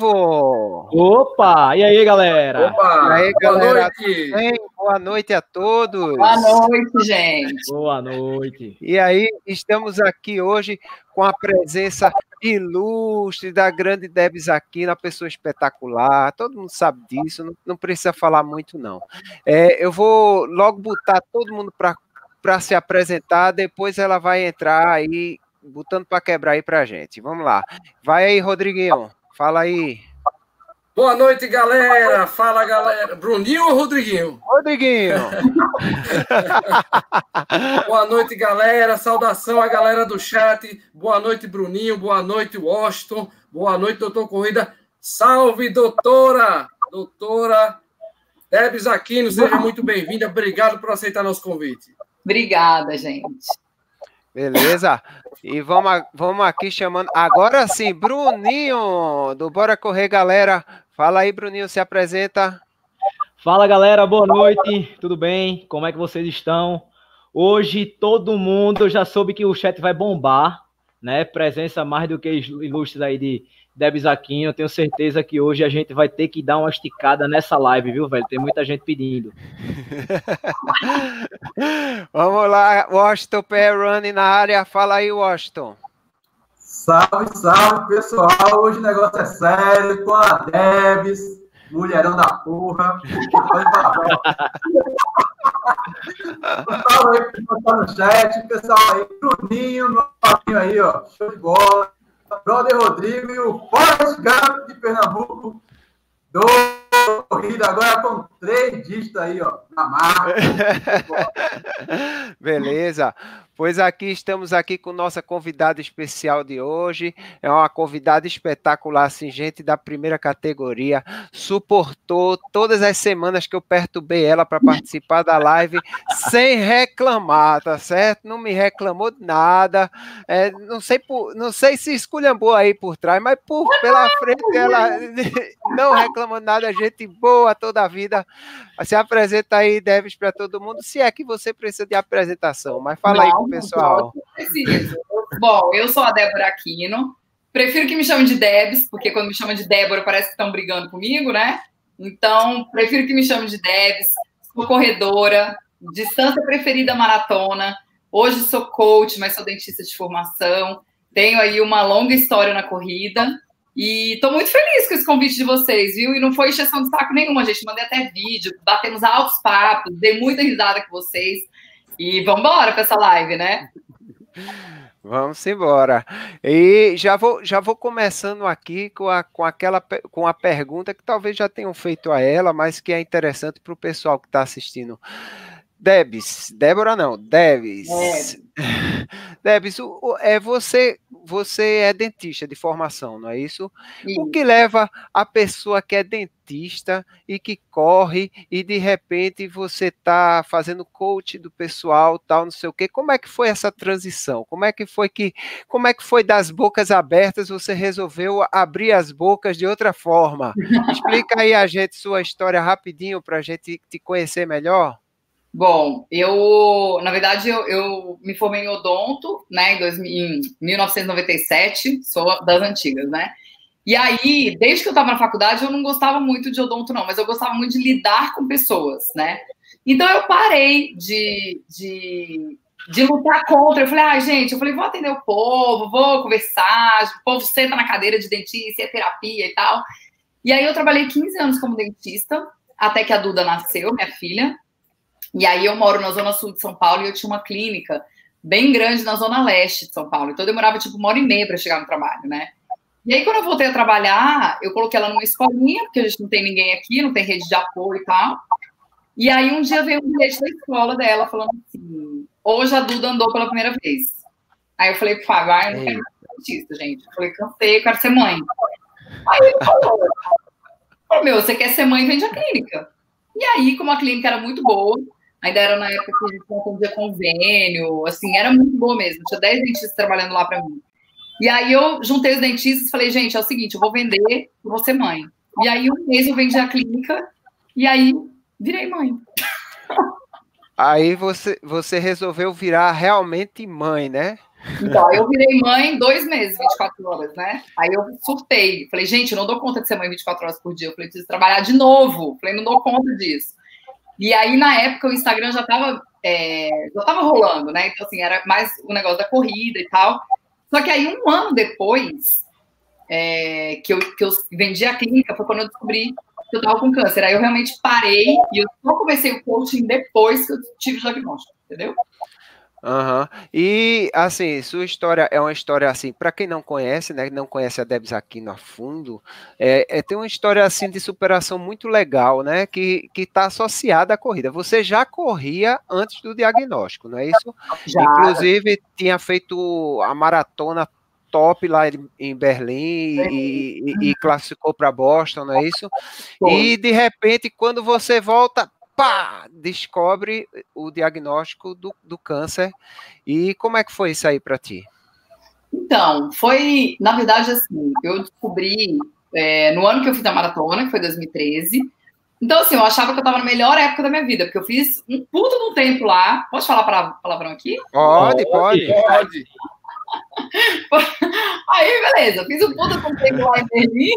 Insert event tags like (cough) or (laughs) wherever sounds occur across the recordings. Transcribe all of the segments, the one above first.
vivo! Opa! E aí, galera? Opa! E aí, Boa galera? Noite. Boa noite a todos! Boa noite, gente! Boa noite! E aí, estamos aqui hoje com a presença ilustre da grande Debs aqui, uma pessoa espetacular, todo mundo sabe disso, não, não precisa falar muito, não. É, eu vou logo botar todo mundo para se apresentar, depois ela vai entrar aí botando para quebrar aí para gente. Vamos lá. Vai aí, Rodriguinho. Fala aí. Boa noite, galera. Fala, galera. Bruninho ou Rodriguinho? Rodriguinho. (laughs) Boa noite, galera. Saudação à galera do chat. Boa noite, Bruninho. Boa noite, Washington. Boa noite, doutor Corrida. Salve, doutora. Doutora Debs Aquino, seja muito bem-vinda. Obrigado por aceitar nosso convite. Obrigada, gente. Beleza? E vamos, vamos aqui chamando. Agora sim, Bruninho, do Bora Correr, galera. Fala aí, Bruninho, se apresenta. Fala, galera, boa noite. Tudo bem? Como é que vocês estão? Hoje todo mundo já soube que o chat vai bombar, né? Presença mais do que ilustres aí de Debs Aquino, eu tenho certeza que hoje a gente vai ter que dar uma esticada nessa live, viu, velho? Tem muita gente pedindo. (laughs) Vamos lá, Washington Pé Running na área. Fala aí, Washington. Salve, salve, pessoal. Hoje o negócio é sério com a Debs, mulherão da porra. Salve aí, pessoal tá no chat, pessoal aí, Bruninho, meu papinho aí, ó, show de bola. Brother Rodrigo e o Forrest Gump de Pernambuco do corrida agora com três dígitos aí, ó, na marca. (laughs) Beleza. Pois aqui estamos aqui com nossa convidada especial de hoje. É uma convidada espetacular, assim, gente da primeira categoria. Suportou todas as semanas que eu perturbei ela para participar da live sem reclamar, tá certo? Não me reclamou de nada. É, não sei por, não sei se esculhambou aí por trás, mas por pela frente ela (laughs) não reclamou nada, gente boa toda a vida. Se apresenta aí, Deves, para todo mundo, se é que você precisa de apresentação, mas fala não, aí com o pessoal. Bom, eu sou a Débora Aquino. Prefiro que me chamem de Debs, porque quando me chamam de Débora parece que estão brigando comigo, né? Então, prefiro que me chamem de Debs. Sou corredora, distância preferida maratona. Hoje sou coach, mas sou dentista de formação. Tenho aí uma longa história na corrida. E estou muito feliz com esse convite de vocês, viu? E não foi exceção de saco nenhuma, gente. Mandei até vídeo, batemos altos papos, dei muita risada com vocês. E vamos embora para essa live, né? Vamos embora. E já vou, já vou começando aqui com, a, com aquela com a pergunta que talvez já tenham feito a ela, mas que é interessante para o pessoal que está assistindo. Debs, Débora não, Debs. É. (laughs) Debs, é você, você é dentista de formação, não é isso? O que leva a pessoa que é dentista e que corre e de repente você está fazendo coach do pessoal, tal, não sei o quê. Como é que foi essa transição? Como é que foi que, como é que foi das bocas abertas você resolveu abrir as bocas de outra forma? (laughs) Explica aí a gente sua história rapidinho para a gente te conhecer melhor. Bom, eu, na verdade, eu, eu, me formei em odonto, né, em, 2000, em 1997, sou das antigas, né? E aí, desde que eu estava na faculdade, eu não gostava muito de odonto, não, mas eu gostava muito de lidar com pessoas, né? Então eu parei de, de, de lutar contra. Eu falei, ah, gente, eu falei, vou atender o povo, vou conversar, o povo senta na cadeira de dentista, é terapia e tal. E aí eu trabalhei 15 anos como dentista, até que a Duda nasceu, minha filha. E aí eu moro na zona sul de São Paulo e eu tinha uma clínica bem grande na zona leste de São Paulo. Então eu demorava tipo uma hora e meia para chegar no trabalho, né? E aí quando eu voltei a trabalhar, eu coloquei ela numa escolinha, porque a gente não tem ninguém aqui, não tem rede de apoio e tal. E aí um dia veio um bilhete da escola dela falando assim: hoje a Duda andou pela primeira vez. Aí eu falei pro Fábio, ah, eu não quero ser artista, gente. Eu falei, cansei, eu quero ser mãe. Aí ele falou, falou, meu, você quer ser mãe, vende a clínica. E aí, como a clínica era muito boa, Ainda era na época que a gente atendia convênio, assim, era muito boa mesmo. Tinha 10 dentistas trabalhando lá para mim. E aí eu juntei os dentistas e falei, gente, é o seguinte, eu vou vender, eu vou ser mãe. E aí um mês eu vendi a clínica e aí virei mãe. Aí você, você resolveu virar realmente mãe, né? Então, eu virei mãe dois meses, 24 horas, né? Aí eu surtei. Falei, gente, eu não dou conta de ser mãe 24 horas por dia. Eu falei, preciso trabalhar de novo. Falei, não dou conta disso. E aí, na época, o Instagram já estava é, já tava rolando, né? Então, assim, era mais o negócio da corrida e tal. Só que aí, um ano depois é, que, eu, que eu vendi a clínica, foi quando eu descobri que eu estava com câncer. Aí eu realmente parei e eu só comecei o coaching depois que eu tive o diagnóstico, entendeu? Uhum. E assim, sua história é uma história assim, para quem não conhece, né, não conhece a Debs aqui no fundo, é, é, tem uma história assim de superação muito legal, né, que que está associada à corrida. Você já corria antes do diagnóstico, não é isso? Já. Inclusive tinha feito a maratona top lá em Berlim e, e, e classificou para Boston, não é isso? E de repente, quando você volta, pá, descobre o diagnóstico do, do câncer. E como é que foi isso aí para ti? Então, foi, na verdade, assim, eu descobri é, no ano que eu fiz a maratona, que foi 2013. Então, assim, eu achava que eu estava na melhor época da minha vida, porque eu fiz um puto de um tempo lá. Posso falar palavrão aqui? Pode, pode. pode. (laughs) Aí, beleza, fiz um puta de um tempo lá em Berlim.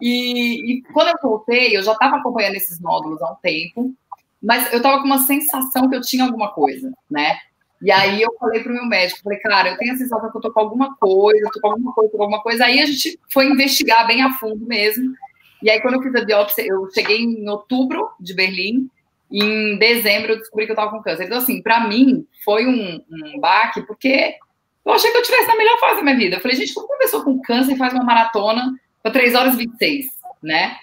E, e, quando eu voltei, eu já estava acompanhando esses módulos há um tempo, mas eu estava com uma sensação que eu tinha alguma coisa, né? E aí eu falei para o meu médico, falei, cara, eu tenho a sensação que eu tô com alguma coisa, tô com alguma coisa, com alguma coisa. Aí a gente foi investigar bem a fundo mesmo. E aí quando eu fiz a biópsia, eu cheguei em outubro de Berlim, e em dezembro eu descobri que eu estava com câncer. Então, assim, para mim foi um, um baque, porque eu achei que eu tivesse na melhor fase da minha vida. Eu falei, gente, como uma pessoa com câncer faz uma maratona foi 3 horas e 26, né?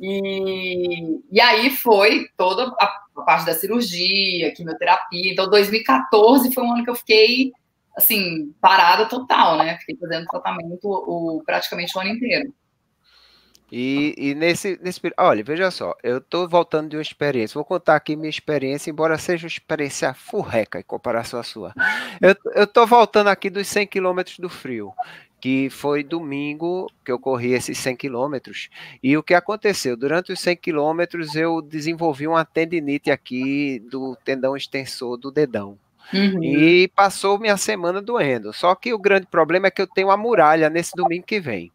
E, e aí foi toda a, a parte da cirurgia, quimioterapia. Então, 2014 foi um ano que eu fiquei, assim, parada total, né? Fiquei fazendo tratamento o, praticamente o ano inteiro. E, e, nesse, nesse olha, veja só, eu estou voltando de uma experiência, vou contar aqui minha experiência, embora seja uma experiência furreca em comparação à sua. Eu estou voltando aqui dos 100 quilômetros do frio que foi domingo que eu corri esses 100 quilômetros. E o que aconteceu? Durante os 100 quilômetros eu desenvolvi uma tendinite aqui do tendão extensor do dedão. Uhum. E passou minha semana doendo. Só que o grande problema é que eu tenho a muralha nesse domingo que vem.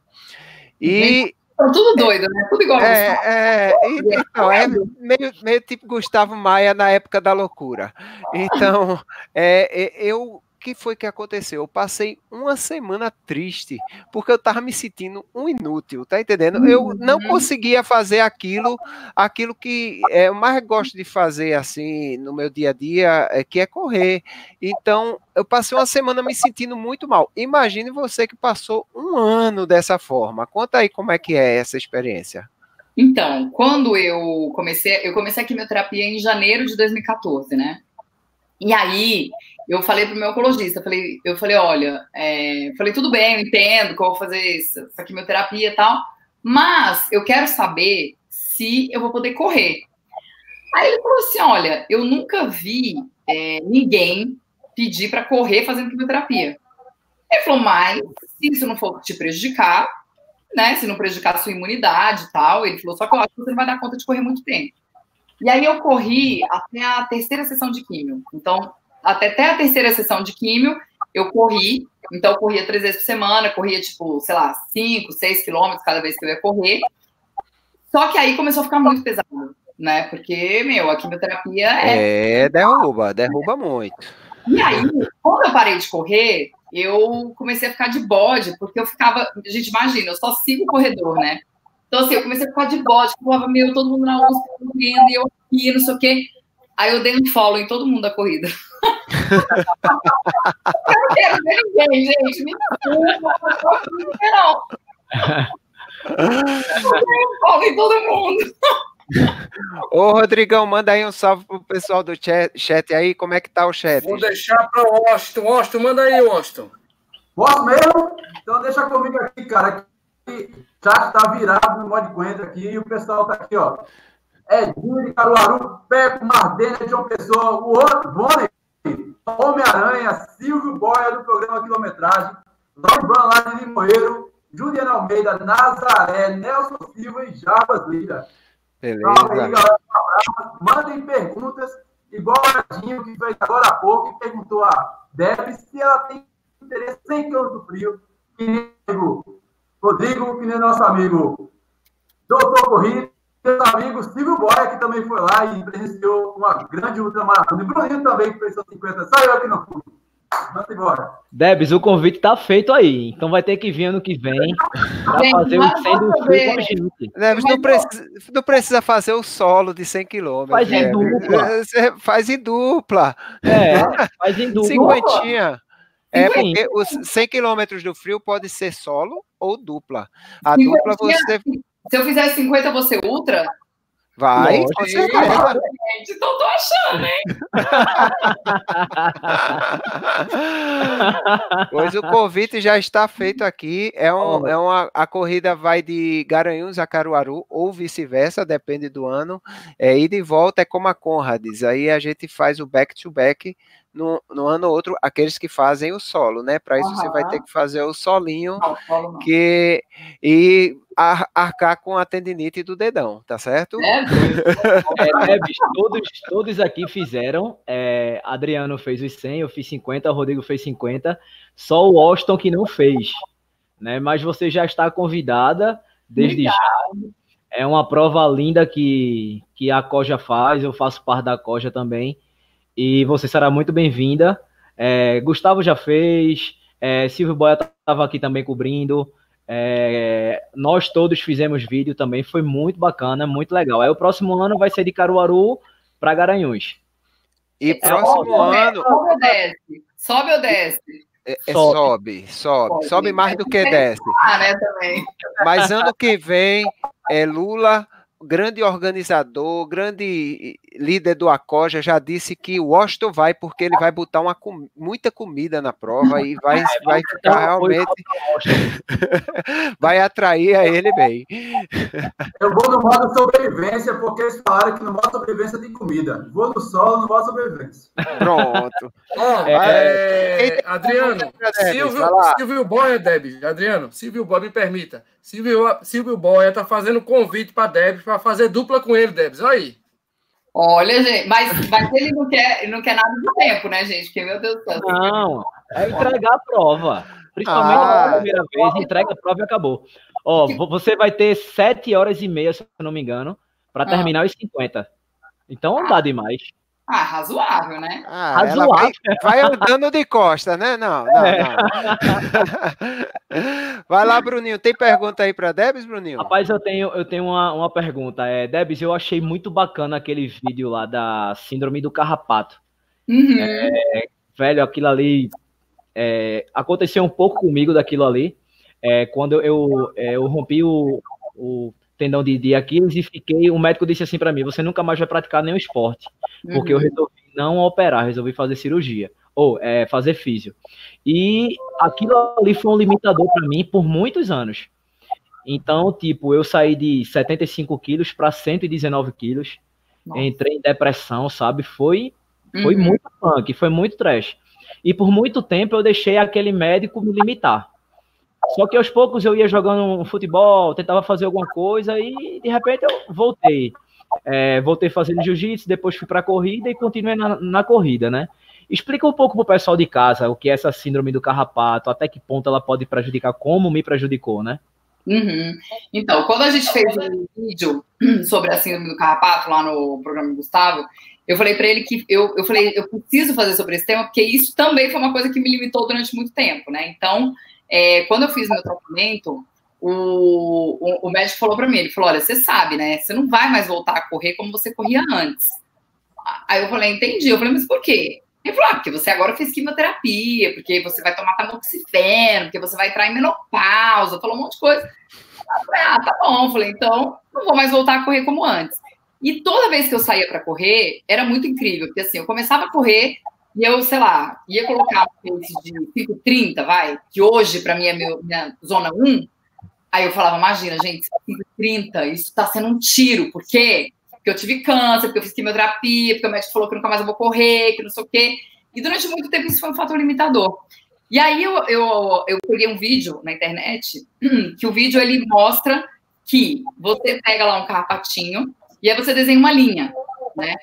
E. Estão tudo doido, né? Tudo igual. É, é, então, é meio, meio tipo Gustavo Maia na época da loucura. Então, é, eu que foi que aconteceu? Eu passei uma semana triste, porque eu tava me sentindo um inútil, tá entendendo? Eu não uhum. conseguia fazer aquilo, aquilo que é, eu mais gosto de fazer assim no meu dia a dia, é, que é correr. Então, eu passei uma semana me sentindo muito mal. Imagine você que passou um ano dessa forma. Conta aí como é que é essa experiência. Então, quando eu comecei, eu comecei a quimioterapia em janeiro de 2014, né? E aí, eu falei para o meu oncologista, falei, eu falei, olha, é, falei, tudo bem, eu entendo que eu vou fazer essa quimioterapia e tal, mas eu quero saber se eu vou poder correr. Aí ele falou assim, olha, eu nunca vi é, ninguém pedir para correr fazendo quimioterapia. Ele falou, mas se isso não for te prejudicar, né, se não prejudicar a sua imunidade e tal, ele falou, só que eu acho que você não vai dar conta de correr muito tempo. E aí eu corri até a terceira sessão de químio. Então, até, até a terceira sessão de químio, eu corri. Então, eu corria três vezes por semana, corria, tipo, sei lá, cinco, seis quilômetros cada vez que eu ia correr. Só que aí começou a ficar muito pesado, né? Porque, meu, a quimioterapia é. É, derruba, derruba muito. E aí, quando eu parei de correr, eu comecei a ficar de bode, porque eu ficava. Gente, imagina, eu só sigo o corredor, né? Então, assim, eu comecei a ficar de bode, falava, meu, todo mundo na USP correndo, e eu aqui, não sei o quê. Aí eu dei um follow em todo mundo da corrida. eu não quero ver ninguém, gente. Me desculpa, não. Eu dei um follow em todo mundo. Ô, Rodrigão, manda aí um salve pro pessoal do chat, chat aí. Como é que tá o chat? Vou deixar para o Washington. Washington, manda aí, Washington. Posso mesmo? Então deixa comigo aqui, cara. O chat tá virado no modo de aqui e o pessoal tá aqui, ó. Edinho de Caruaru, Peco, Mardena de João Pessoa, o outro, Boni, Homem-Aranha, Silvio Boia do programa Quilometragem, Lobran lá de Limoeiro, Juliana Almeida, Nazaré, Nelson Silva e Jarbas Lira. Beleza. Então, mandem perguntas igual a Dinho, que fez agora há pouco, e perguntou a Deb se ela tem interesse sem km do frio, que nem o Rodrigo, que nem nosso amigo Doutor Corrida, meu amigo Silvio Boia, que também foi lá e presenciou uma grande ultramaratona. E Bruninho também, que fez 50. Só eu que não fui. Vamos embora. Debs, o convite tá feito aí. Então vai ter que vir ano que vem para fazer o 100 do frio com a gente. Debs, não, precisa, não precisa fazer o solo de 100 km. Faz em dupla. Você faz em dupla. É, faz em dupla. Cinquentinha. É porque os 100 km do frio pode ser solo ou dupla. A dupla você. Se eu fizer 50, você ultra? Vai, Lógico. com certeza. Gente, então tô achando, hein? (laughs) pois o convite já está feito aqui. É, um, é uma, a corrida vai de Garanhuns a Caruaru, ou vice-versa, depende do ano. É, ida e volta é como a Conrads. Aí a gente faz o back-to-back. -back no, no ano ou outro, aqueles que fazem o solo, né? Para isso uhum. você vai ter que fazer o solinho não, solo que e ar, arcar com a tendinite do dedão, tá certo? É, é, é bicho, todos, todos aqui fizeram. É, Adriano fez os 100, eu fiz 50, o Rodrigo fez 50. Só o Austin que não fez, né? Mas você já está convidada desde Obrigado. já. É uma prova linda que, que a Coja faz, eu faço parte da Coja também e você será muito bem-vinda. É, Gustavo já fez, é, Silvio Boia estava aqui também cobrindo. É, nós todos fizemos vídeo também, foi muito bacana, muito legal. Aí o próximo ano vai ser de Caruaru para Garanhuns. E próximo sobe, ano. Sobe ou desce? Sobe ou desce? É, é sobe, sobe, sobe, mais do que desce. Ah, né, também. Mas ano que vem é Lula grande organizador, grande líder do Acoja, já disse que o Washington vai porque ele vai botar uma, muita comida na prova e vai, (laughs) vai ficar realmente. (laughs) vai atrair a ele bem. Eu vou no modo sobrevivência, porque eles falaram que no modo sobrevivência tem comida. Vou no solo, no modo sobrevivência. Pronto. Oh, (laughs) é, é, Adriano, Silvio, Silvio Boia, Deb, Adriano, Silvio Boia, me permita. Silvio, Silvio Boia tá fazendo convite para Debs para fazer dupla com ele, Debs. Olha aí. Olha, gente, mas, mas ele não quer, não quer nada de tempo, né, gente? Porque, meu Deus do céu. Não, é entregar a prova. Principalmente ah, na primeira vez, entrega a prova e acabou. Ó, você vai ter sete horas e meia, se eu não me engano, para ah. terminar os 50. Então não dá demais. Ah, razoável, né? Ah, razoável. Vai, vai, andando de costa, né? Não, não, é. não. (laughs) vai lá, Bruninho. Tem pergunta aí para Debs, Bruninho? Rapaz, eu tenho, eu tenho uma, uma pergunta. É, Debs, eu achei muito bacana aquele vídeo lá da Síndrome do Carrapato. Uhum. É, velho, aquilo ali é, aconteceu um pouco comigo daquilo ali. É, quando eu, eu, é, eu rompi o, o tendão de, de Aquiles e fiquei. O médico disse assim para mim: você nunca mais vai praticar nenhum esporte, porque uhum. eu resolvi não operar, resolvi fazer cirurgia ou é, fazer físio. E aquilo ali foi um limitador para mim por muitos anos. Então, tipo, eu saí de 75 quilos para 119 quilos, Nossa. entrei em depressão, sabe? Foi, foi uhum. muito punk, foi muito trash. E por muito tempo eu deixei aquele médico me limitar. Só que aos poucos eu ia jogando um futebol, tentava fazer alguma coisa e de repente eu voltei. É, voltei fazendo jiu-jitsu, depois fui para corrida e continuei na, na, corrida, né? Explica um pouco para o pessoal de casa o que é essa síndrome do carrapato, até que ponto ela pode prejudicar, como me prejudicou, né? Uhum. Então, quando a gente fez um vídeo (clears throat) sobre a síndrome do carrapato lá no programa do Gustavo, eu falei para ele que eu, eu falei, eu preciso fazer sobre esse tema, porque isso também foi uma coisa que me limitou durante muito tempo, né? Então, é, quando eu fiz meu tratamento, o, o, o médico falou para mim, ele falou, olha, você sabe, né? Você não vai mais voltar a correr como você corria antes. Aí eu falei, entendi. Eu falei, mas por quê? Ele falou, ah, porque você agora fez quimioterapia, porque você vai tomar tamoxifeno, porque você vai entrar em menopausa, falou um monte de coisa. Eu falei, ah, tá bom. Eu falei, então não vou mais voltar a correr como antes. E toda vez que eu saía para correr, era muito incrível, porque assim, eu começava a correr, e eu, sei lá, ia colocar pace de 5,30, vai, que hoje, para mim, é meu, minha zona 1. Aí eu falava, imagina, gente, 5,30, isso está sendo um tiro. Por quê? Porque eu tive câncer, porque eu fiz quimioterapia, porque o médico falou que nunca mais eu vou correr, que não sei o quê. E durante muito tempo isso foi um fator limitador. E aí eu, eu, eu peguei um vídeo na internet, (clears throat) que o vídeo ele mostra que você pega lá um carrapatinho e aí você desenha uma linha, né?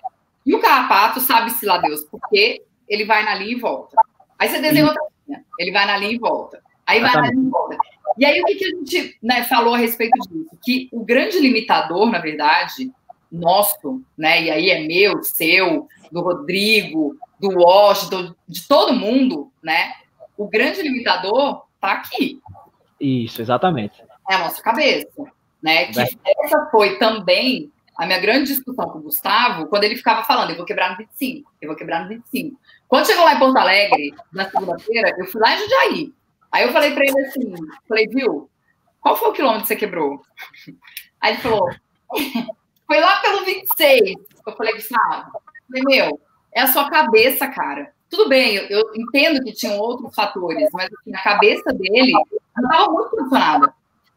E o carrapato sabe-se lá Deus, porque ele vai na linha e volta. Aí você desenha outra linha, ele vai na linha e volta. Aí vai na linha e volta. E aí o que, que a gente né, falou a respeito disso? Que o grande limitador, na verdade, nosso, né? E aí é meu, seu, do Rodrigo, do Washington, de todo mundo, né? O grande limitador está aqui. Isso, exatamente. É a nossa cabeça, né? Que essa foi também a minha grande discussão com o Gustavo, quando ele ficava falando, eu vou quebrar no 25, eu vou quebrar no 25. Quando chegou lá em Porto Alegre, na segunda-feira, eu fui lá em Jundiaí. Aí eu falei para ele assim, falei, viu, qual foi o quilômetro que você quebrou? (laughs) Aí ele falou, (laughs) foi lá pelo 26. Eu falei, Gustavo, meu, é a sua cabeça, cara. Tudo bem, eu, eu entendo que tinham outros fatores, mas assim, a cabeça dele não estava muito funcionada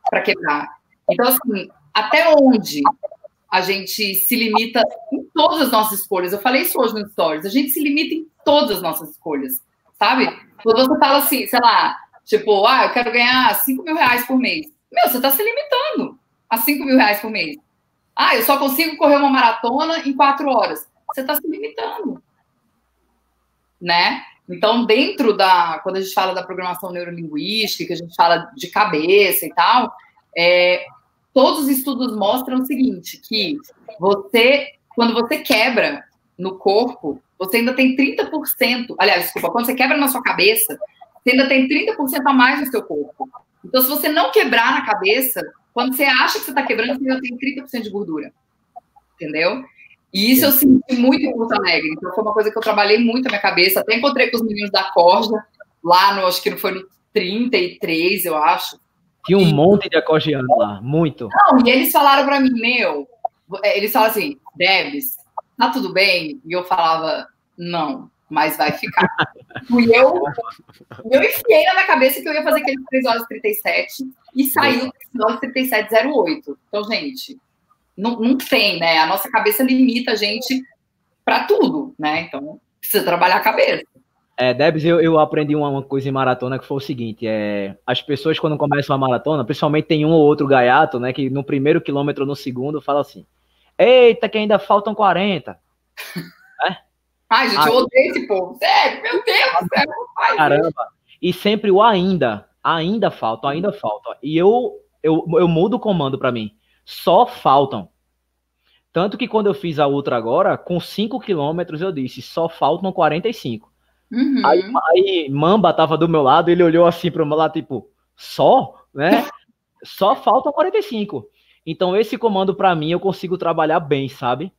para quebrar. Então, assim, até onde a gente se limita em todas as nossas escolhas? Eu falei isso hoje no Stories, a gente se limita em todas as nossas escolhas, sabe? Quando você fala assim, sei lá, tipo, ah, eu quero ganhar 5 mil reais por mês. Meu, você está se limitando a 5 mil reais por mês. Ah, eu só consigo correr uma maratona em quatro horas. Você está se limitando. Né? Então, dentro da. Quando a gente fala da programação neurolinguística, que a gente fala de cabeça e tal, é, todos os estudos mostram o seguinte: que você, quando você quebra no corpo, você ainda tem 30%. Aliás, desculpa, quando você quebra na sua cabeça, você ainda tem 30% a mais no seu corpo. Então, se você não quebrar na cabeça, quando você acha que você está quebrando, você já tem 30% de gordura. Entendeu? E isso eu senti muito em Porto Alegre. Então, foi uma coisa que eu trabalhei muito na minha cabeça. Até encontrei com os meninos da corda, lá no, acho que não foi no 33, eu acho. Tinha um monte de acordeano lá, muito. Não, e eles falaram para mim, meu, é, eles falaram assim, Debs, tá tudo bem? E eu falava, não, mas vai ficar. (laughs) e eu, eu enfiei na minha cabeça que eu ia fazer aquele 3 horas e 37 e saiu 3 horas e 37,08. Então, gente, não, não tem, né? A nossa cabeça limita a gente para tudo, né? Então, precisa trabalhar a cabeça. É, Debs, eu, eu aprendi uma, uma, coisa em maratona que foi o seguinte: é, as pessoas, quando começam a maratona, principalmente tem um ou outro gaiato, né? Que no primeiro quilômetro no segundo fala assim: Eita, que ainda faltam 40. (laughs) é? Ai, gente, Aí, eu odeio esse povo. Sério, meu Deus do céu, pai. Caramba. E sempre o ainda. Ainda faltam, ainda faltam. E eu, eu, eu mudo o comando para mim. Só faltam. Tanto que quando eu fiz a outra agora, com 5 quilômetros, eu disse: só faltam 45. Uhum. Aí, aí Mamba tava do meu lado, ele olhou assim para o meu lado, tipo, só, né? (laughs) só faltam 45. Então, esse comando, para mim, eu consigo trabalhar bem, sabe?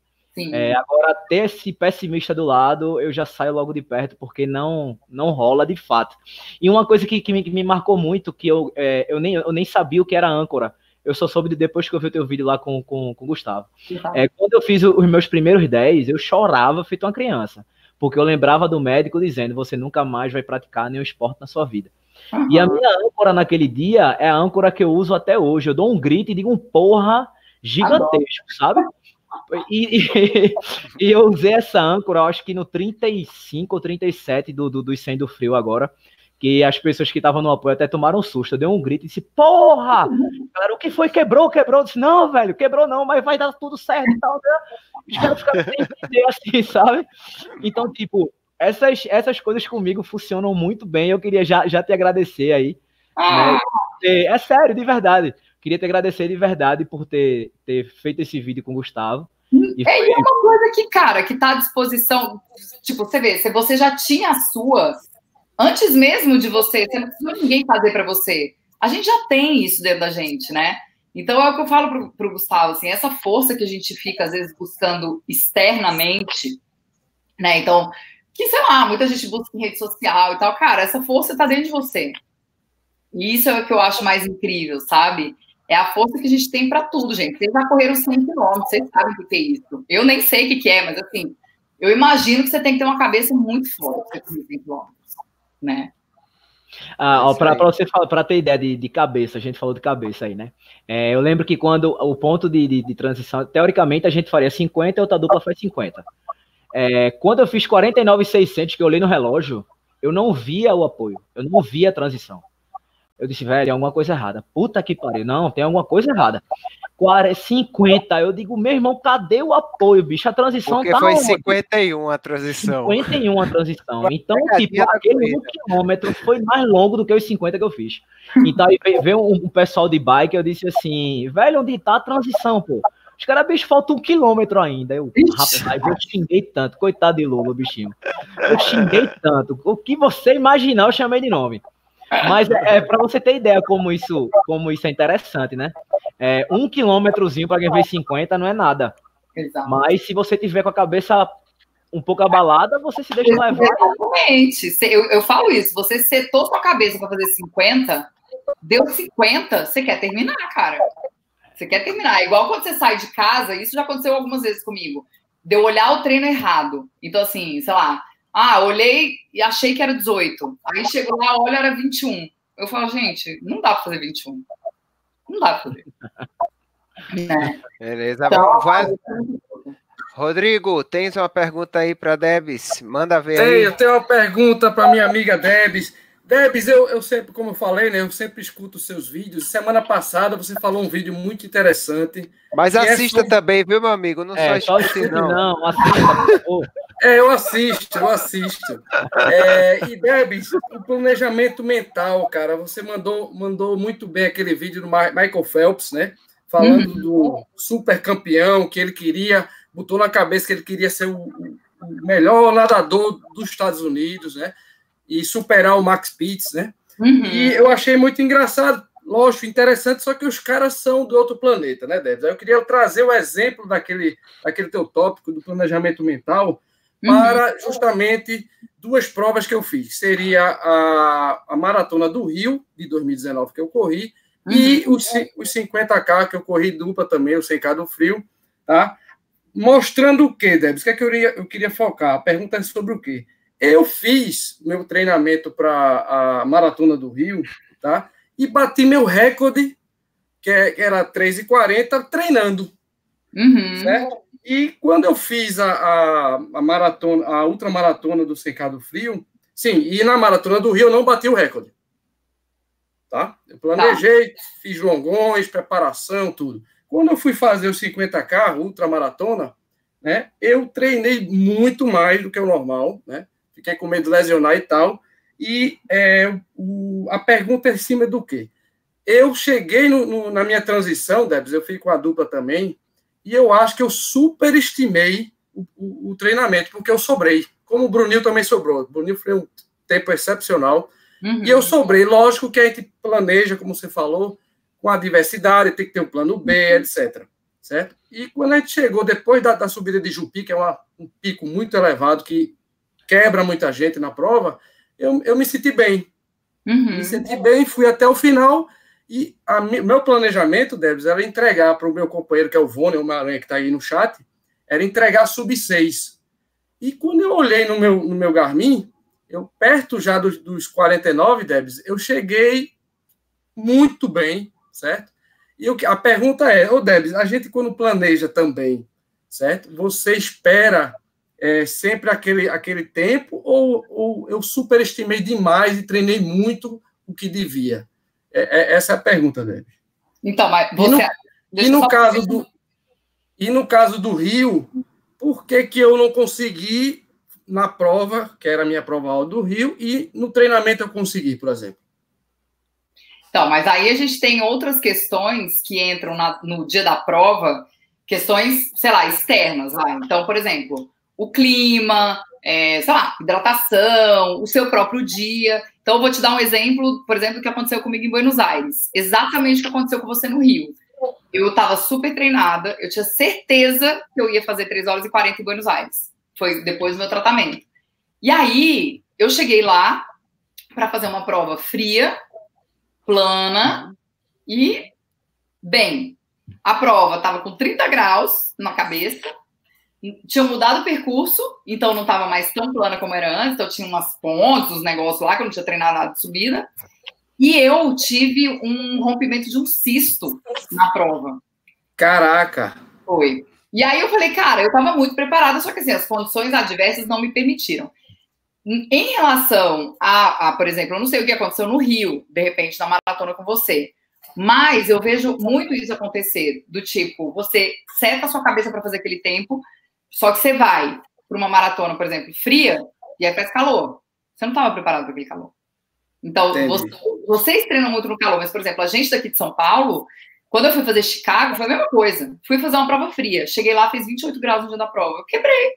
É, agora, ter esse pessimista do lado, eu já saio logo de perto, porque não não rola de fato. E uma coisa que, que, me, que me marcou muito, que eu, é, eu, nem, eu nem sabia o que era âncora, eu só soube depois que eu vi o teu vídeo lá com, com, com o Gustavo. É, quando eu fiz os meus primeiros 10, eu chorava feito uma criança porque eu lembrava do médico dizendo: você nunca mais vai praticar nenhum esporte na sua vida. Uhum. E a minha âncora naquele dia é a âncora que eu uso até hoje. Eu dou um grito e digo um porra gigantesco, sabe? E, e, (laughs) e, eu usei essa âncora, acho que no 35 ou 37 do, do, do Sem do Frio agora que as pessoas que estavam no apoio até tomaram um susto. Eu dei um grito e disse, porra! Galera, o que foi? Quebrou, quebrou? Eu disse, não, velho, quebrou não, mas vai dar tudo certo e tal. Né? Os caras ficaram sem entender assim, sabe? Então, tipo, essas, essas coisas comigo funcionam muito bem. Eu queria já, já te agradecer aí. Ah. Né? É sério, de verdade. Queria te agradecer de verdade por ter, ter feito esse vídeo com o Gustavo. E é, foi... uma coisa que, cara, que tá à disposição. Tipo, você vê, se você já tinha a sua, Antes mesmo de você, você não precisa ninguém fazer para você. A gente já tem isso dentro da gente, né? Então é o que eu falo para o Gustavo, assim, essa força que a gente fica, às vezes, buscando externamente, né? Então, que, sei lá, muita gente busca em rede social e tal. Cara, essa força está dentro de você. E isso é o que eu acho mais incrível, sabe? É a força que a gente tem para tudo, gente. Vocês já correram 100 quilômetros, vocês sabem o que é isso. Eu nem sei o que é, mas assim, eu imagino que você tem que ter uma cabeça muito forte para correr 100 quilômetros né? Ah, para você para ter ideia de, de, cabeça, a gente falou de cabeça aí, né? É, eu lembro que quando o ponto de, de, de, transição, teoricamente a gente faria 50 e outra dupla faz 50. É, quando eu fiz 49,600, que eu olhei no relógio, eu não via o apoio, eu não via a transição. Eu disse, velho, tem alguma coisa errada. Puta que pariu, não, tem alguma coisa errada. 50. Eu digo, meu irmão, cadê o apoio, bicho? A transição Porque tá foi onde? 51 a transição. 51 a transição. Então, tipo, aquele um quilômetro foi mais longo do que os 50 que eu fiz. Então, aí veio, veio um, um pessoal de bike, eu disse assim, velho, onde tá a transição, pô? Os caras, bicho, falta um quilômetro ainda. Eu, rapaz, eu xinguei tanto. Coitado de Lula, bichinho. Eu xinguei tanto. O que você imaginar, eu chamei de nome. Mas é, é para você ter ideia como isso, como isso é interessante, né? É, um quilômetrozinho para quem fez 50 não é nada. Exato. Mas se você tiver com a cabeça um pouco abalada, você se deixa levar. Exatamente. Eu, eu falo isso. Você setou sua cabeça para fazer 50, deu 50, você quer terminar, cara. Você quer terminar. É igual quando você sai de casa, isso já aconteceu algumas vezes comigo. De eu olhar o treino errado. Então, assim, sei lá, ah, olhei e achei que era 18. Aí chegou lá, olha, era 21. Eu falo, gente, não dá para fazer 21. Não dá para fazer. (laughs) Né? Beleza, Então, vai. Rodrigo, tens uma pergunta aí para Debs? Manda ver Tem, aí. eu tenho uma pergunta para minha amiga Debs. Debs, eu, eu sempre, como eu falei, né? Eu sempre escuto os seus vídeos. Semana passada você falou um vídeo muito interessante. Mas é assista sobre- também, viu, meu amigo? Não É, só só escute, escute, não. não, assista, por favor. É, eu assisto, eu assisto. É, e Debs, o planejamento mental, cara, você mandou, mandou muito bem aquele vídeo do Michael Phelps, né? Falando do super campeão que ele queria, botou na cabeça que ele queria ser o, o melhor nadador dos Estados Unidos, né? E superar o Max Pitts, né? Uhum. E eu achei muito engraçado, lógico, interessante, só que os caras são do outro planeta, né, Debs? Eu queria trazer o exemplo daquele, daquele teu tópico do planejamento mental Uhum. Para justamente duas provas que eu fiz. Seria a, a Maratona do Rio, de 2019, que eu corri, e os, ci- os 50K, que eu corri dupla também, o 100K do Frio, tá? Mostrando o quê, Debs? O que, é que eu, queria, eu queria focar? A pergunta é sobre o quê? Eu fiz meu treinamento para a Maratona do Rio, tá? E bati meu recorde, que, é- que era 3,40, treinando, Uhum. certo? E quando eu fiz a, a, a maratona, a ultramaratona do Secado Frio, sim, e na maratona do Rio eu não bati o recorde. Tá? Eu planejei, fiz longões, preparação, tudo. Quando eu fui fazer os 50K, ultramaratona, né, eu treinei muito mais do que o normal, né? Fiquei com medo de lesionar e tal. E é, o, a pergunta é em cima do quê? Eu cheguei no, no- na minha transição, Debs, eu fiz com a dupla também, e eu acho que eu superestimei o, o- o treinamento, porque eu sobrei. Como o Brunil também sobrou. O Brunil foi um tempo excepcional. Uhum. E eu sobrei. Lógico que a gente planeja, como você falou, com a diversidade, tem que ter um plano B, etc. Certo? E quando a gente chegou, depois da, da subida de Jupi, que é uma- um pico muito elevado, que quebra muita gente na prova, eu, eu me senti bem. Uhum. Me senti bem, fui até o final. E a meu planejamento, Debs, era entregar para o meu companheiro, que é o Vônei, o Maranhã, que está aí no chat, era entregar sub 6. E quando eu olhei no meu, no meu Garmin, eu perto já dos, dos 49, Debs, eu cheguei muito bem, certo? E eu, a pergunta é, ô Debs, a gente quando planeja também, certo? Você espera é, sempre aquele, aquele tempo ou, ou eu superestimei demais e treinei muito o que devia? É, é- essa é a pergunta, Debs. Então, mas E você. no- deixa E no caso do e no caso do Rio, por que, que eu não consegui na prova, que era a minha prova do Rio, e no treinamento eu consegui, por exemplo? Então, mas aí a gente tem outras questões que entram na- no dia da prova, questões, sei lá, externas. Vai. Então, por exemplo, o clima, é, sei lá, hidratação, o seu próprio dia. Então, eu vou te dar um exemplo, por exemplo, que aconteceu comigo em Buenos Aires. Exatamente o que aconteceu com você no Rio. Eu estava super treinada, eu tinha certeza que eu ia fazer 3 horas e 40 em Buenos Aires. Foi depois do meu tratamento. E aí, eu cheguei lá para fazer uma prova fria, plana e bem. A prova estava com 30 graus na cabeça, tinha mudado o percurso, então não estava mais tão plana como era antes, então tinha umas pontes, uns negócios lá que eu não tinha treinado nada de subida. E eu tive um rompimento de um cisto na prova. Caraca! Foi. E aí eu falei, cara, eu tava muito preparada, só que assim, as condições adversas não me permitiram. Em em relação a, a, por exemplo, eu não sei o que aconteceu no Rio, de repente, na maratona com você, Mas eu vejo muito isso acontecer, do tipo, você seta a sua cabeça para fazer aquele tempo, só que você vai para uma maratona, por exemplo, fria, e aí faz calor. Você não estava preparado para aquele calor. Então, você, vocês treinam muito no calor, mas, por exemplo, a gente daqui de São Paulo, quando eu fui fazer Chicago, foi a mesma coisa. Fui fazer uma prova fria. Cheguei lá, fez 28 graus no dia da prova. Eu quebrei.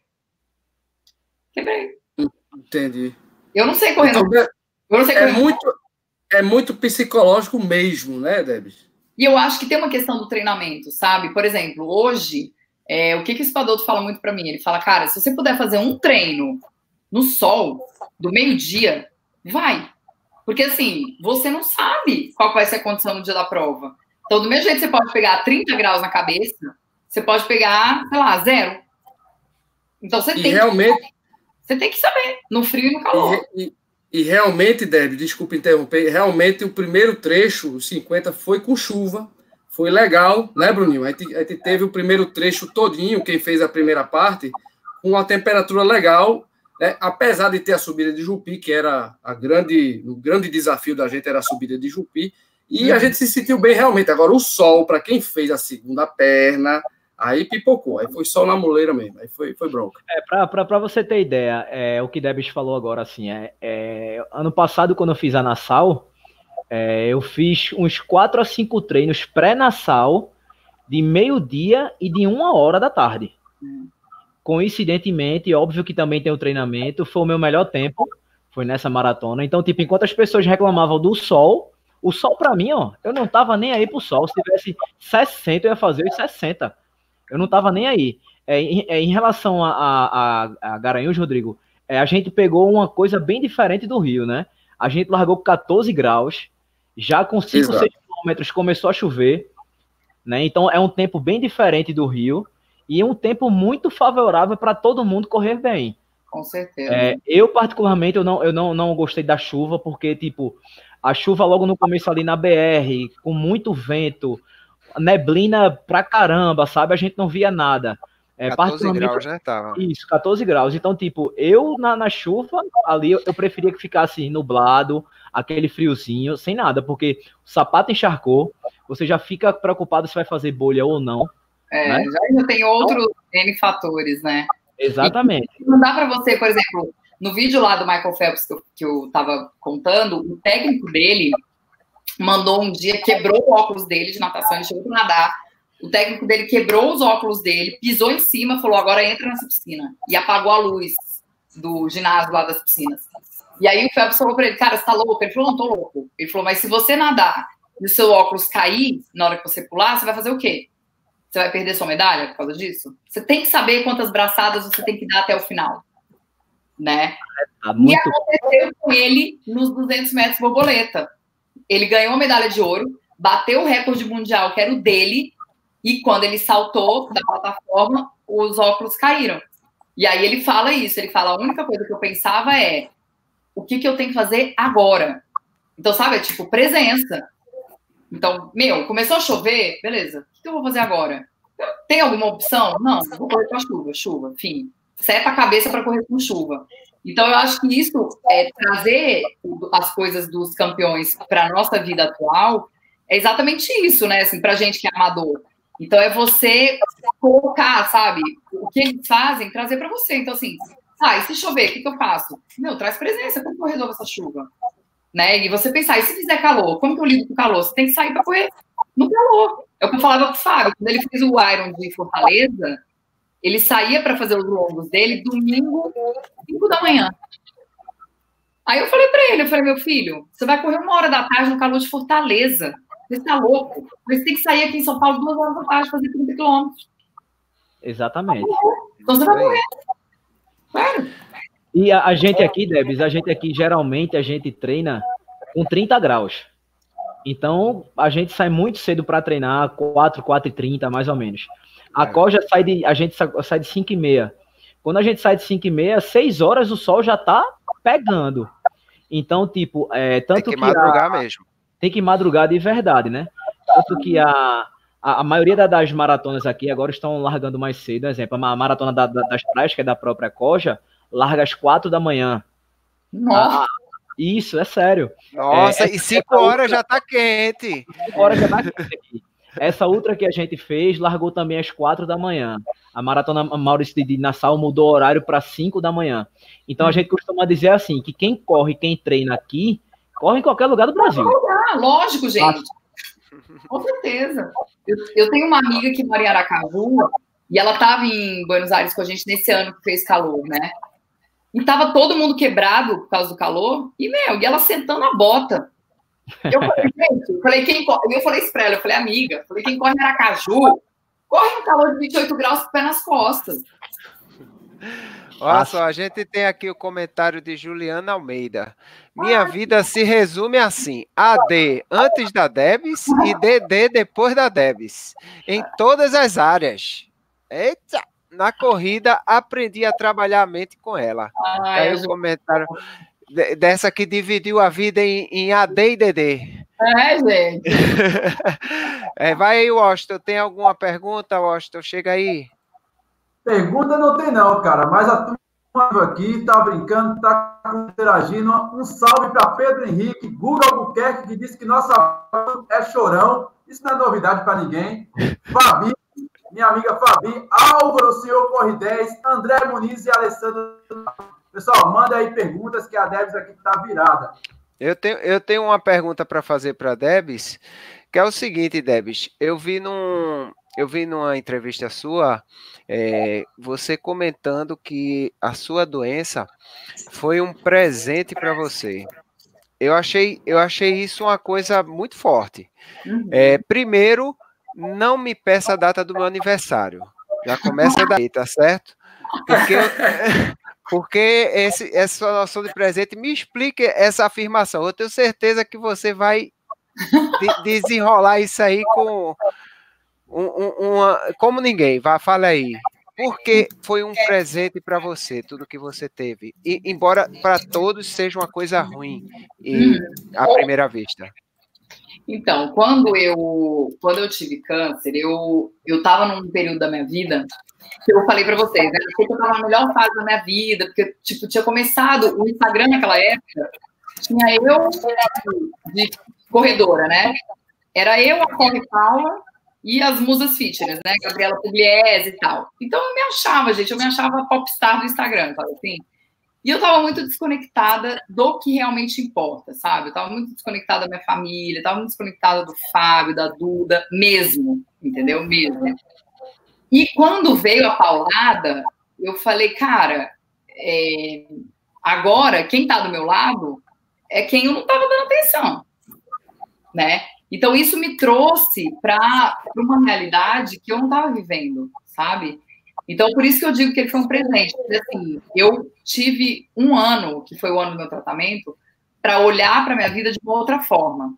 Quebrei. Entendi. Eu não sei correr. Então, eu não sei. É muito, é muito psicológico mesmo, né, Debs? E eu acho que tem uma questão do treinamento, sabe? Por exemplo, hoje, é, o que, que o Espadoto fala muito para mim? Ele fala, cara, se você puder fazer um treino no sol, do meio-dia, vai. Porque assim, você não sabe qual vai ser a condição no dia da prova. Então, do mesmo jeito que você pode pegar 30 graus na cabeça, você pode pegar, sei lá, zero. Então você e tem realmente... que, você tem que saber, no frio e no calor. E, e, e realmente, Deb, desculpa interromper, realmente o primeiro trecho, os 50, foi com chuva. Foi legal, né, Bruninho? A gente, a gente teve o primeiro trecho todinho, quem fez a primeira parte, com uma temperatura legal, né? apesar de ter a subida de Jupi, que era a grande, o grande desafio da gente era a subida de Jupi, e a gente se sentiu bem realmente. Agora, o sol, para quem fez a segunda perna, Aí pipocou, aí foi só na muleira mesmo, aí foi, foi bronca. É, para você ter ideia, é, o que Debs falou agora, assim, é, é, ano passado, quando eu fiz a Nassau, é, eu fiz uns 4 a 5 treinos pré-Nassau, de meio-dia e de uma hora da tarde. Coincidentemente, óbvio que também tem o treinamento, foi o meu melhor tempo, foi nessa maratona. Então, tipo, enquanto as pessoas reclamavam do sol, o sol para mim, ó, eu não tava nem aí pro sol. Se tivesse 60, eu ia fazer os 60 eu não tava nem aí. É, em, é, em, relação a, a, a, Garanhuns, Rodrigo, é, a gente pegou uma coisa bem diferente do Rio, né? A gente largou com 14 graus, já com 5, 6 quilômetros começou a chover, né? Então é um tempo bem diferente do Rio e um tempo muito favorável para todo mundo correr bem. Com certeza. É, eu, particularmente, eu, não, eu não, não gostei da chuva, porque, tipo, a chuva logo no começo ali na BR, com muito vento, neblina pra caramba, sabe? A gente não via nada. É, 14 graus, né? Tava. Isso, 14 graus. Então, tipo, eu na, na chuva, ali eu, eu, preferia que ficasse nublado, aquele friozinho, sem nada, porque o sapato encharcou, você já fica preocupado se vai fazer bolha ou não. É, né? já ainda tem outros N fatores, né? Exatamente. E não dá para você, por exemplo, no vídeo lá do Michael Phelps que eu, que eu tava contando, o técnico dele, mandou um dia, quebrou o óculos dele de natação, ele chegou para nadar. O técnico dele quebrou os óculos dele, pisou em cima, falou: agora entra nessa piscina. E apagou a luz do ginásio lá das piscinas. E aí o Phelps falou para ele: cara, você tá louco? Ele falou: não, tô louco. Ele falou: mas se você nadar e o seu óculos cair na hora que você pular, você vai fazer o quê? Você vai perder sua medalha por causa disso? Você tem que saber quantas braçadas você tem que dar até o final. Né? Tá muito... E aconteceu com ele nos 200 metros borboleta ele ganhou a medalha de ouro, bateu o recorde mundial, que era o dele, e quando ele saltou da plataforma, os óculos caíram. E aí ele fala isso, ele fala, a única coisa que eu pensava é, o que, que eu tenho que fazer agora? Então, sabe, é tipo, presença. Então, meu, começou a chover, beleza, o que, que eu vou fazer agora? Tem alguma opção? Não, vou correr com a chuva, chuva, enfim. Seta a cabeça para correr com chuva. Então, eu acho que isso, é, trazer as coisas dos campeões para a nossa vida atual, é exatamente isso, né? Assim, para gente que é amador. Então, é você colocar, sabe, o que eles fazem, trazer para você. Então, assim, ah, e se chover, o que, que eu faço? Meu, traz presença, como que eu resolvo essa chuva? Né? E você pensar, e se fizer calor, como que eu lido com o calor? Você tem que sair para correr no calor. É o que eu falava com o Fábio, quando ele fez o Iron de Fortaleza, ele saía para fazer os longos dele domingo, 5 da manhã. Aí eu falei para ele, eu falei, meu filho, você vai correr uma hora da tarde no calor de Fortaleza. Você está louco. Você tem que sair aqui em São Paulo duas horas da tarde fazer 30 quilômetros. Exatamente. Então você vai correr. Claro. E a, a, gente aqui, Debs, a gente aqui, geralmente, a gente treina com 30 graus. Então, a gente sai muito cedo para treinar, 4, 4 e 30, mais ou menos. A é. Coja sai de. A gente sai de 5 e meia. Quando a gente sai de 5 e meia, 6 horas o sol já tá pegando. Então, tipo, é, tanto tem que, que madrugar a, mesmo. Tem que madrugar de verdade, né? Tanto que a, a, a maioria das maratonas aqui agora estão largando mais cedo. Exemplo, a maratona da, da, das praias, que é da própria Coja, larga às 4 da manhã. Nossa. Isso, é sério. Nossa, é, e 5 horas já tá quente. 5 horas já tá quente aqui. Essa outra que a gente fez largou também às 4 da manhã. A maratona Maurício de Nassau mudou o horário para 5 da manhã. Então a gente costuma dizer assim: que quem corre, quem treina aqui, corre em qualquer lugar do Brasil. Ah, lógico, gente. Com certeza. Eu, eu, tenho uma amiga que mora em Aracaju e ela estava em Buenos Aires com a gente nesse ano que fez calor, né? E tava todo mundo quebrado por causa do calor. E, meu, e ela sentando a bota. Eu falei, (laughs) gente, eu falei, quem corre? Eu falei isso pra ela, eu falei, amiga, eu falei, quem corre em Aracaju, corre no calor de 28 graus com o pé nas costas. Olha só, a gente tem aqui o comentário de Juliana Almeida. Minha vida se resume assim: AD antes da Debs e DD depois da Debs. Em todas as áreas. Eita! Na corrida, aprendi a trabalhar a mente com ela. Ah, Aí o comentário dessa que dividiu a vida em, em AD e DD. É, gente. (laughs) é, vai aí, Washington. Tem alguma pergunta, Washington? Chega aí. Pergunta não tem, não, cara. Mas a turma aqui tá brincando, tá interagindo. Um salve para Pedro Henrique, Google Albuquerque, que disse que nossa é chorão. Isso não é novidade para ninguém. Fabi, minha amiga Fabi, Álvaro, senhor Corre 10, André Muniz e Alessandro. Pessoal, manda aí perguntas que a Debs aqui está virada. Eu tenho, eu tenho uma pergunta para fazer para Debs, que é o seguinte, Debs. Eu vi num, eu vi numa entrevista sua é, você comentando que a sua doença foi um presente para você. Eu achei, eu achei isso uma coisa muito forte. É, primeiro, não me peça a data do meu aniversário. Já começa daí, tá certo? Porque, (laughs) porque esse, essa noção de presente me explique essa afirmação. Eu tenho certeza que você vai de, desenrolar isso aí com um, um, uma, como ninguém. Vá, fala aí. Porque foi um presente para você, tudo que você teve. E, embora para todos seja uma coisa ruim e, à primeira vista. Então, quando eu quando eu tive câncer, eu eu estava num período da minha vida que eu falei para vocês, né? Eu estava na melhor fase da minha vida, porque tipo tinha começado o Instagram naquela época, tinha eu de corredora, né? Era eu a Corre Paula e as musas fitness, né? Gabriela Pugliese e tal. Então eu me achava, gente, eu me achava popstar do Instagram, sabe assim? E eu tava muito desconectada do que realmente importa, sabe? Eu tava muito desconectada da minha família, tava muito desconectada do Fábio, da Duda, mesmo, entendeu? Mesmo. E quando veio a paulada, eu falei, cara, é... agora quem tá do meu lado é quem eu não tava dando atenção, né? Então, isso me trouxe para uma realidade que eu não estava vivendo, sabe? Então, por isso que eu digo que ele foi um presente. Assim, eu tive um ano, que foi o ano do meu tratamento, para olhar para minha vida de uma outra forma,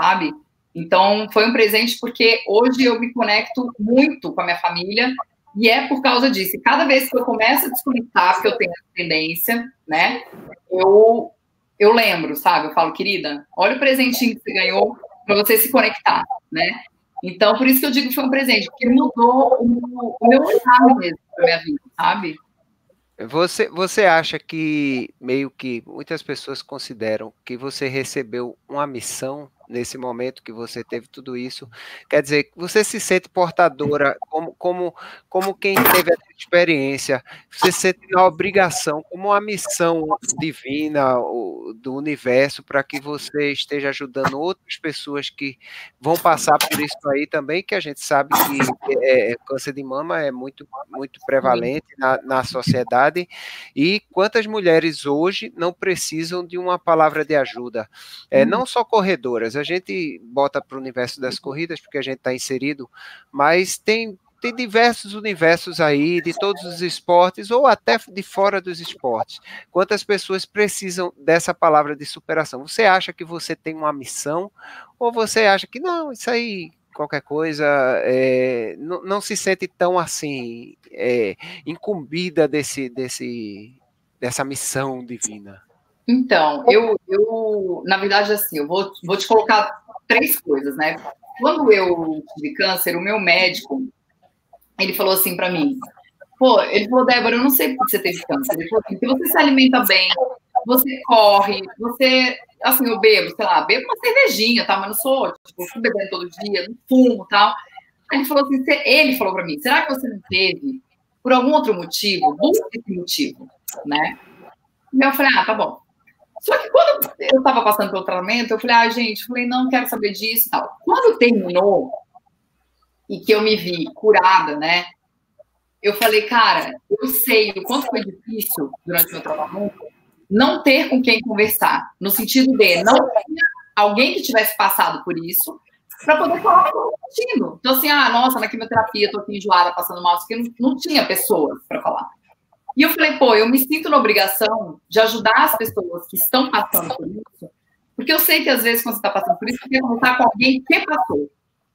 sabe? Então, foi um presente porque hoje eu me conecto muito com a minha família e é por causa disso. E cada vez que eu começo a desconectar, porque eu tenho tendência, né? Eu, eu lembro, sabe? Eu falo, querida, olha o presentinho que você ganhou para você se conectar, né? Então, por isso que eu digo que foi um presente, porque mudou o, meu olhar mesmo para minha vida, sabe? Você, você acha que meio que muitas pessoas consideram que você recebeu uma missão nesse momento que você teve tudo isso. Quer dizer, você se sente portadora como, como, como quem teve essa experiência, você se sente na obrigação, como uma missão divina do universo para que você esteja ajudando outras pessoas que vão passar por isso aí também, que a gente sabe que é, é, câncer de mama é muito, muito prevalente na, na sociedade, e quantas mulheres hoje não precisam de uma palavra de ajuda, é, não só corredoras, a gente bota para o universo das corridas, porque a gente está inserido, mas tem, tem diversos universos aí, de todos os esportes, ou até de fora dos esportes. Quantas pessoas precisam dessa palavra de superação? Você acha que você tem uma missão, ou você acha que não, isso aí qualquer coisa, é, não, não, se sente tão assim é, incumbida desse, desse, dessa missão divina? Então, eu, eu, na verdade, assim, eu vou, vou te colocar três coisas, né? Quando eu tive câncer, o meu médico, ele falou assim para mim, pô, ele falou, Débora, eu não sei por que você teve câncer. Ele falou assim, se você se alimenta bem, você corre, você, assim, eu bebo, sei lá, bebo uma cervejinha, tá? Mas não sou, tipo, fui bebendo todo dia, não fumo tal. Ele falou assim, ele falou para mim, será que você não teve, por algum outro motivo, busque esse motivo, né? E eu falei, ah, tá bom. Só que quando eu estava passando pelo tratamento, eu falei, ah, gente, falei, não quero saber disso e tal. Quando terminou, e que eu me vi curada, né? Eu falei, cara, eu sei o quanto foi difícil durante o meu tratamento não ter com quem conversar, no sentido de não ter alguém que tivesse passado por isso para poder falar contigo. Então, assim, ah, nossa, na quimioterapia, tô aqui enjoada, passando mal, porque não, não tinha pessoas para falar. E eu falei, pô, eu me sinto na obrigação de ajudar as pessoas que estão passando por isso, porque eu sei que às vezes, quando você está passando por isso, você quer conversar com alguém que passou,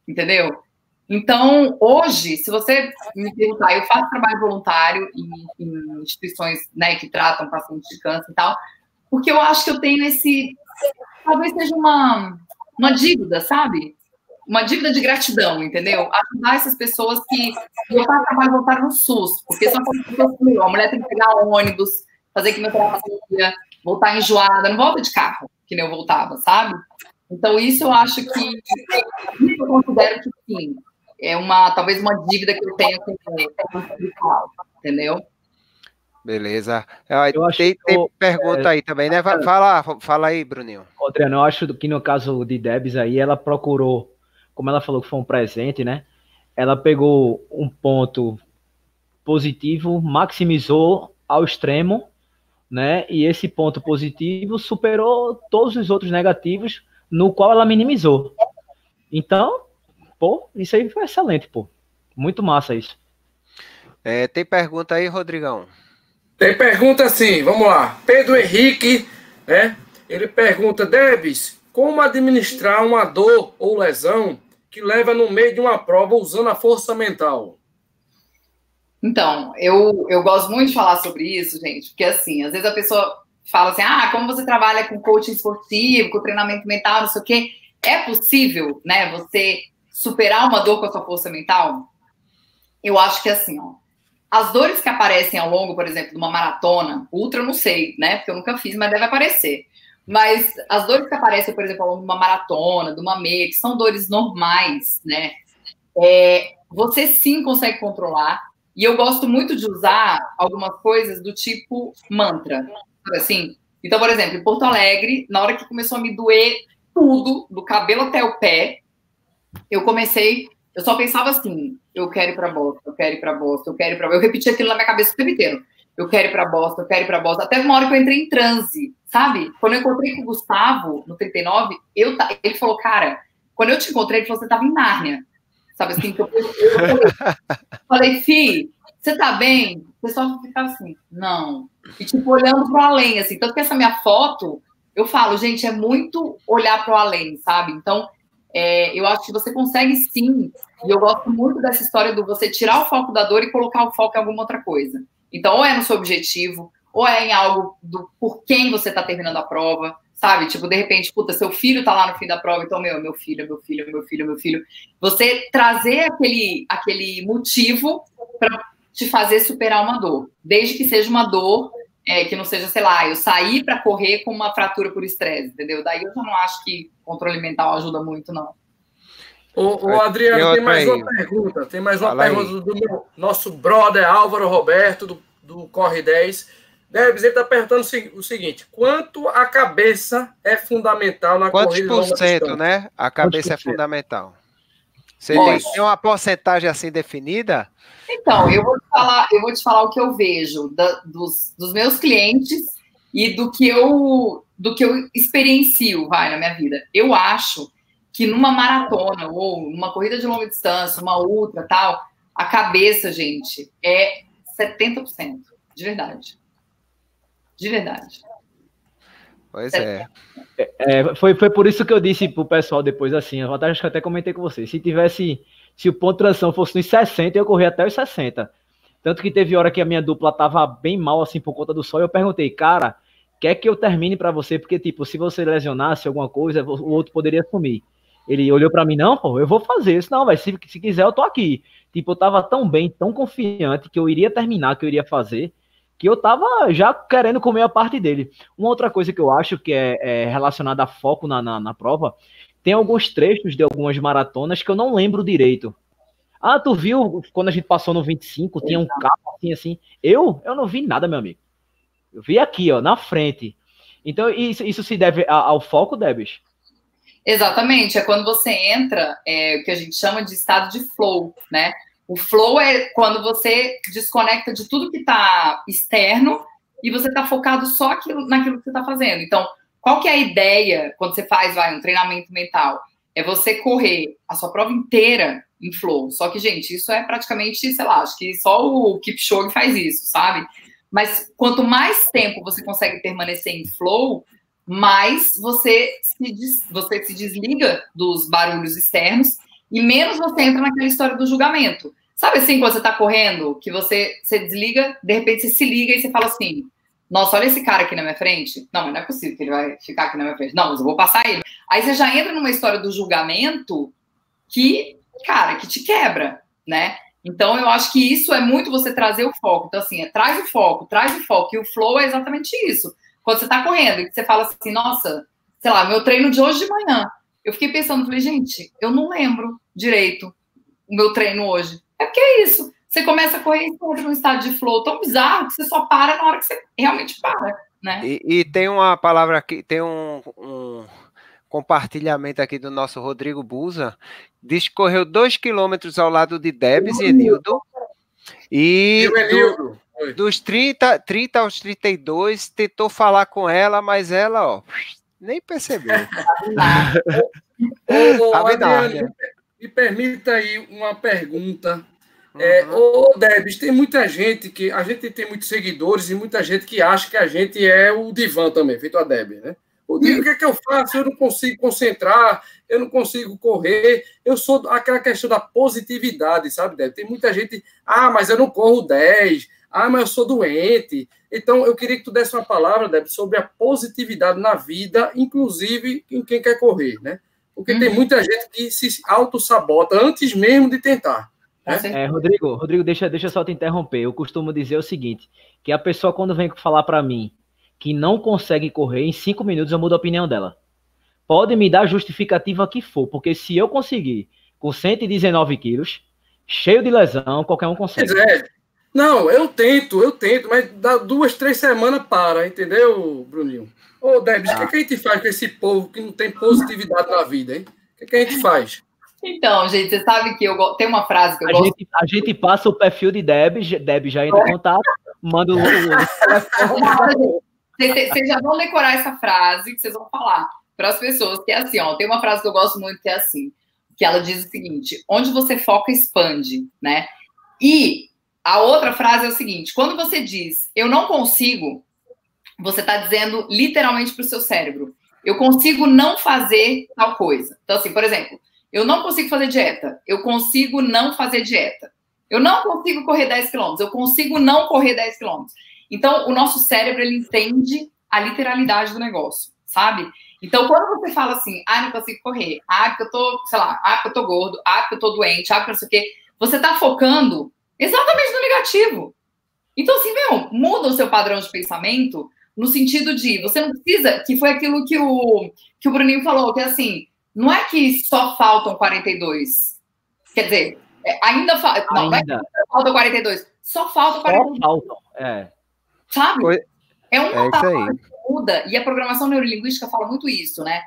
entendeu? Então, hoje, se você me perguntar, eu faço trabalho voluntário em, em instituições né, que tratam pacientes de câncer e tal, porque eu acho que eu tenho esse. Talvez seja uma, uma dívida, sabe? Uma dívida de gratidão, entendeu? Ajudar essas pessoas que eu faço trabalho voltar no SUS, porque são pessoas que a mulher tem que pegar ônibus, fazer quimioterapia, voltar enjoada, não volta de carro, que nem eu voltava, sabe? Então, isso eu acho que eu considero que sim, é uma talvez uma dívida que eu tenho com o entendeu? Beleza. Eu acho tem, tem pergunta é, aí também, né? Fala, fala aí, Bruninho. Adriano, eu acho que no caso de Debs aí, ela procurou como ela falou que foi um presente, né? Ela pegou um ponto positivo, maximizou ao extremo, né? E esse ponto positivo superou todos os outros negativos, no qual ela minimizou. Então, pô, isso aí foi excelente, pô. Muito massa isso. É, tem pergunta aí, Rodrigão? Tem pergunta sim, vamos lá. Pedro Henrique, né? Ele pergunta, Debs, como administrar uma dor ou lesão que leva no meio de uma prova usando a força mental? Então, eu, eu gosto muito de falar sobre isso, gente, porque assim, às vezes a pessoa fala assim: ah, como você trabalha com coaching esportivo, com treinamento mental, não sei o quê. É possível, né, você superar uma dor com a sua força mental? Eu acho que assim, ó. As dores que aparecem ao longo, por exemplo, de uma maratona, ultra não sei, né? Porque eu nunca fiz, mas deve aparecer. Mas as dores que aparecem, por exemplo, ao longo de uma maratona, de uma meia, que são dores normais, né? É, você sim consegue controlar. E eu gosto muito de usar algumas coisas do tipo mantra. Assim, então, por exemplo, em Porto Alegre, na hora que começou a me doer tudo, do cabelo até o pé, eu comecei, eu só pensava assim, eu quero ir para Boston, eu quero ir para Boston, eu quero ir para Eu repetia aquilo na minha cabeça o tempo inteiro eu quero ir para Boston, eu quero ir para Boston. Até uma hora que eu entrei em transe, sabe? Quando eu encontrei com o Gustavo, no 39, eu, ele falou, cara, quando eu te encontrei, ele falou, você estava em Nárnia. Sabe assim? Que eu, eu, falei, falei, Fi, você tá bem? O pessoal ficava assim, não. E tipo, olhando para o além, assim. Tanto que essa minha foto, eu falo, gente, é muito olhar para o além, sabe? Então, é, eu acho que você consegue sim, e eu gosto muito dessa história do você tirar o foco da dor e colocar o foco em alguma outra coisa. Então, ou é no seu objetivo, ou é em algo do por quem você está terminando a prova, sabe? Tipo, de repente, puta, seu filho tá lá no fim da prova, então, meu, meu filho, meu filho, meu filho, meu filho. Você trazer aquele, aquele motivo para te fazer superar uma dor, desde que seja uma dor é, que não seja, sei lá, eu sair para correr com uma fratura por estresse, entendeu? Daí eu já não acho que controle mental ajuda muito, não. Ô, ô Adriano, tem mais uma pergunta. Tem mais uma Fala pergunta aí. do meu, nosso brother Álvaro Roberto, do, do Corre 10. Debs, ele está perguntando o seguinte: quanto a cabeça é fundamental na Quantos corrida por cento, né? A cabeça é fundamental. Você tem uma porcentagem assim definida? Então, eu vou te falar, eu vou te falar o que eu vejo da, dos, dos meus clientes e do que eu do que eu experiencio, vai, na minha vida. Eu acho que numa maratona ou numa corrida de longa distância, uma ultra, tal, a cabeça, gente, é 70%, de verdade. De verdade. Pois é. é. é. foi, foi por isso que eu disse pro pessoal depois assim, eu acho que até comentei com você, se tivesse, se o ponto de transição fosse nos 60, eu corria até os 60. Tanto que teve hora que a minha dupla tava bem mal assim por conta do sol, e eu perguntei, cara, quer que eu termine para você? Porque, tipo, se você lesionasse alguma coisa, o outro poderia assumir. Ele olhou para mim, não, pô, eu vou fazer isso, não, vai se, se quiser eu tô aqui. Tipo, eu tava tão bem, tão confiante que eu iria terminar, que eu iria fazer, que eu tava já querendo comer a parte dele. Uma outra coisa que eu acho que é, é relacionada a foco na, na, na, prova, tem alguns trechos de algumas maratonas que eu não lembro direito. Ah, tu viu quando a gente passou no 25, tinha um carro assim, assim. Eu? Eu não vi nada, meu amigo. Eu vi aqui, ó, na frente. Então, isso, isso se deve ao foco, Debs? Exatamente, é quando você entra, é, o que a gente chama de estado de flow, né? O flow é quando você desconecta de tudo que está externo e você está focado só aquilo, naquilo que você está fazendo. Então, qual que é a ideia quando você faz vai, um treinamento mental? É você correr a sua prova inteira em flow. Só que, gente, isso é praticamente, sei lá, acho que só o Kipchoge faz isso, sabe? Mas quanto mais tempo você consegue permanecer em flow, mais você se, des, você se desliga dos barulhos externos e menos você entra naquela história do julgamento. Sabe assim, quando você tá correndo, que você, você desliga, de repente você se liga e você fala assim: Nossa, olha esse cara aqui na minha frente. Não, mas não é possível que ele vai ficar aqui na minha frente. Não, mas eu vou passar ele. Aí você já entra numa história do julgamento que, cara, que te quebra, né? Então eu acho que isso é muito você trazer o foco. Então, assim, é, traz o foco, traz o foco. E o flow é exatamente isso. Quando você tá correndo e você fala assim, nossa, sei lá, meu treino de hoje de manhã. Eu fiquei pensando, falei, gente, eu não lembro direito o meu treino hoje. É porque é isso. Você começa a correr e entra num estado de flow tão bizarro que você só para na hora que você realmente para, né? E, e tem uma palavra aqui, tem um, um, compartilhamento aqui do nosso Rodrigo Buza, diz que correu dois quilômetros ao lado de Debs e Enildo. E do, dos 30, 30 aos 32, tentou falar com ela, mas ela, ó, nem percebeu. (laughs) ô, ô, Adriano, me permita aí uma pergunta é, ô, Debs, tem muita gente que. A gente tem muitos seguidores e muita gente que acha que a gente é o divã também, feito a Debs, né? O o que é que eu faço? Eu não consigo concentrar, eu não consigo correr. Eu sou aquela questão da positividade, sabe, Debs? Tem muita gente, ah, mas eu não corro 10, ah, mas eu sou doente. Então, eu queria que tu desse uma palavra, Debs, sobre a positividade na vida, inclusive em quem quer correr, né? Porque uhum. tem muita gente que se auto-sabota antes mesmo de tentar. É, Rodrigo, Rodrigo, deixa, deixa só te interromper. Eu costumo dizer o seguinte: que a pessoa, quando vem falar para mim que não consegue correr, em cinco minutos eu mudo a opinião dela. Pode me dar justificativa que for, porque se eu conseguir com 119 quilos, cheio de lesão, qualquer um consegue. Pois é. Não, eu tento, eu tento, mas dá duas, três semanas para, entendeu, Bruninho? Ô, Debs, o ah. que, é que a gente faz com esse povo que não tem positividade na vida, hein? O que, é que a gente faz? Então, gente, você sabe que eu tem uma frase que eu a gosto. Gente, a gente passa o perfil de Deb, Deb já entra em contato, manda o. (laughs) Vocês já vão decorar essa frase que vocês vão falar para as pessoas, que é assim, ó. Tem uma frase que eu gosto muito que é assim, que ela diz o seguinte: onde você foca, expande, né? E a outra frase é o seguinte: quando você diz eu não consigo, você está dizendo literalmente para o seu cérebro, eu consigo não fazer tal coisa. Então, assim, por exemplo, eu não consigo fazer dieta. Eu consigo não fazer dieta. Eu não consigo correr 10 quilômetros. Eu consigo não correr 10 quilômetros. Então, o nosso cérebro, ele entende a literalidade do negócio, sabe? Então, quando você fala assim, ah, não consigo correr, ah, porque eu tô, sei lá, ah, porque eu tô gordo, ah, porque eu tô doente, ah, porque não sei o quê, você tá focando exatamente no negativo. Então, assim, meu, muda o seu padrão de pensamento no sentido de, você não precisa, que foi aquilo que o, que o Bruninho falou, que é assim, não é que só faltam 42. Quer dizer, é, ainda, fa não, não é que faltam 42. Só faltam 42. Só faltam, é. Sabe? É uma é palavra que muda. E a programação neurolinguística fala muito isso, né?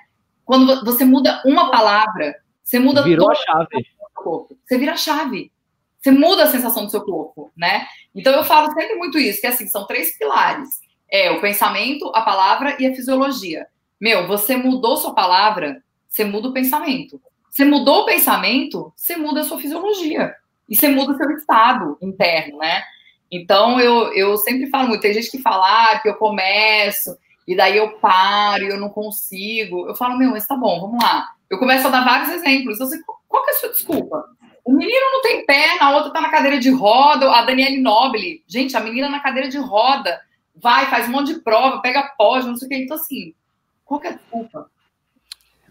Quando você muda uma palavra, você muda Virou a chave. Corpo. Você vira a chave. Você muda a sensação do seu corpo, né? Então eu falo sempre muito isso, que assim, são três pilares. É o pensamento, a palavra e a fisiologia. Meu, você mudou sua palavra, você muda o pensamento. Você mudou o pensamento, você muda a sua fisiologia. E você muda o seu estado interno, né? Então, eu, eu sempre falo muito, tem gente que fala ah, que eu começo, e daí eu paro, e eu não consigo. Eu falo, meu, mas tá bom, vamos lá. Eu começo a dar vários exemplos. Eu sei, qual que é a sua desculpa? O menino não tem perna, a outra tá na cadeira de roda, a Daniele Nobile. Gente, a menina na cadeira de roda, vai, faz um monte de prova, pega pós, não sei o que. Então, assim, qual que é a desculpa?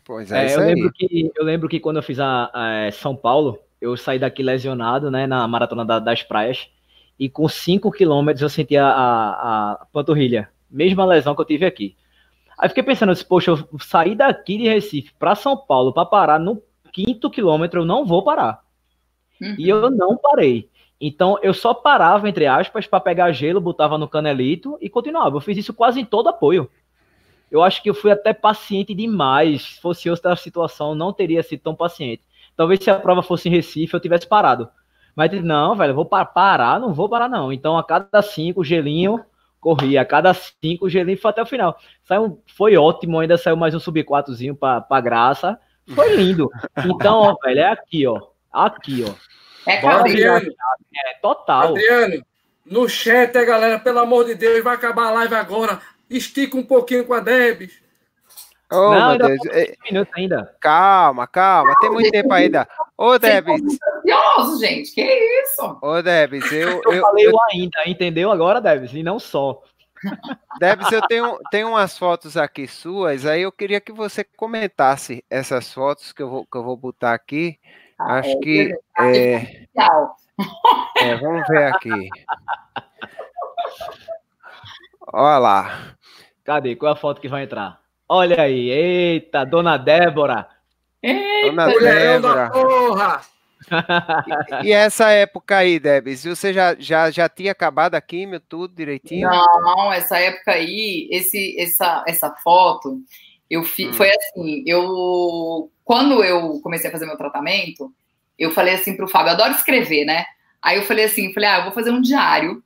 Pois é, é eu, lembro que, eu lembro que quando eu fiz a, a, São Paulo, eu saí daqui lesionado, né, na maratona da, das praias. E com 5 quilômetros eu senti a, a, a, panturrilha. Mesma lesão que eu tive aqui. Aí fiquei pensando assim, poxa, eu saí daqui de Recife para São Paulo para parar no quinto quilômetro, eu não vou parar. Uhum. E eu não parei. Então eu só parava, entre aspas, para pegar gelo, botava no canelito e continuava. Eu fiz isso quase em todo apoio. Eu acho que eu fui até paciente demais. Se fosse outra situação, não teria sido tão paciente. Talvez se a prova fosse em Recife, eu tivesse parado. Mas não, velho, vou parar, não vou parar, não. Então, a cada cinco, gelinho, corri. A cada cinco, gelinho foi até o final. Saiu, foi ótimo, ainda saiu mais um sub 4zinho pra, pra graça. Foi lindo. Então, ó, velho, é aqui, ó. Aqui, ó. É, Adriano, é total. Adriano, no chat, é, galera, pelo amor de Deus, vai acabar a live agora. Estica um pouquinho com a Debs. Oh, não, meu Deus. Minutos ainda. Calma, calma. Tem muito tempo ainda. Ô, Debs. Ansioso, gente. Que isso? Ô, Debs, eu. Eu, eu falei eu... ainda, entendeu agora, Debs? E não só. (laughs) Debs, eu tenho, tenho umas fotos aqui suas, aí eu queria que você comentasse essas fotos que eu vou, que eu vou botar aqui. Ah, Acho é, que. É, é, vamos ver aqui. Olha lá. Cadê? Qual é a foto que vai entrar? Olha aí, eita, dona Débora. Eita, dona Débora. Porra. E, (laughs) e, essa época aí, Debs, você já, já, já tinha acabado a químio, tudo direitinho? Não, essa época aí, esse, essa, essa foto, eu fi, hum. foi assim, eu quando eu comecei a fazer meu tratamento, eu falei assim para o Fábio, eu adoro escrever, né? Aí eu falei assim, falei, ah, eu vou fazer um diário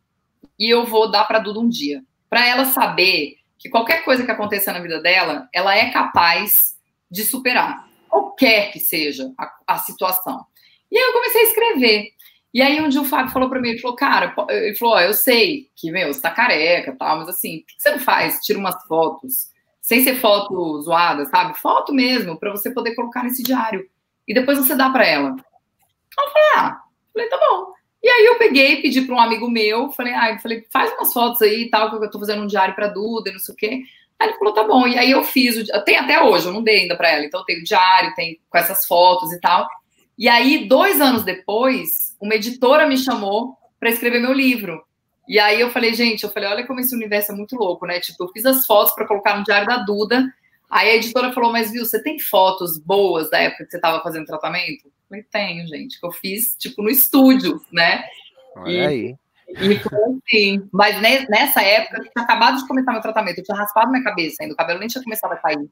e eu vou dar para Duda um dia para ela saber que qualquer coisa que aconteça na vida dela, ela é capaz de superar, qualquer que seja a, a situação. E aí eu comecei a escrever. E aí um dia o Fábio falou para mim, ele falou, cara, ele falou, ó, eu sei que, meu, você tá careca tal, mas assim, por que você não faz? Tira umas fotos, sem ser foto zoada, sabe? Foto mesmo, para você poder colocar nesse diário. E depois você dá para ela. Eu falei, ah, falei, tá bom. E aí eu peguei, pedi para um amigo meu, falei, ah, falei, faz umas fotos aí e tal, que eu tô fazendo um diário para Duda, não sei o quê. Aí ele falou, tá bom. E aí eu fiz, o, tem até hoje, eu não dei ainda para ela. Então tem o diário, tem com essas fotos e tal. E aí, dois anos depois, uma editora me chamou para escrever meu livro. E aí eu falei, gente, eu falei, olha como esse universo é muito louco, né? Tipo, eu fiz as fotos para colocar no diário da Duda. Aí a editora falou, mas viu, você tem fotos boas da época que você estava fazendo tratamento? falei, tenho, gente, que eu fiz, tipo, no estúdio, né? Olha e, aí. E foi assim. Mas nessa época, eu tinha acabado de começar meu tratamento, eu tinha raspado minha cabeça ainda, o cabelo nem tinha começado a cair.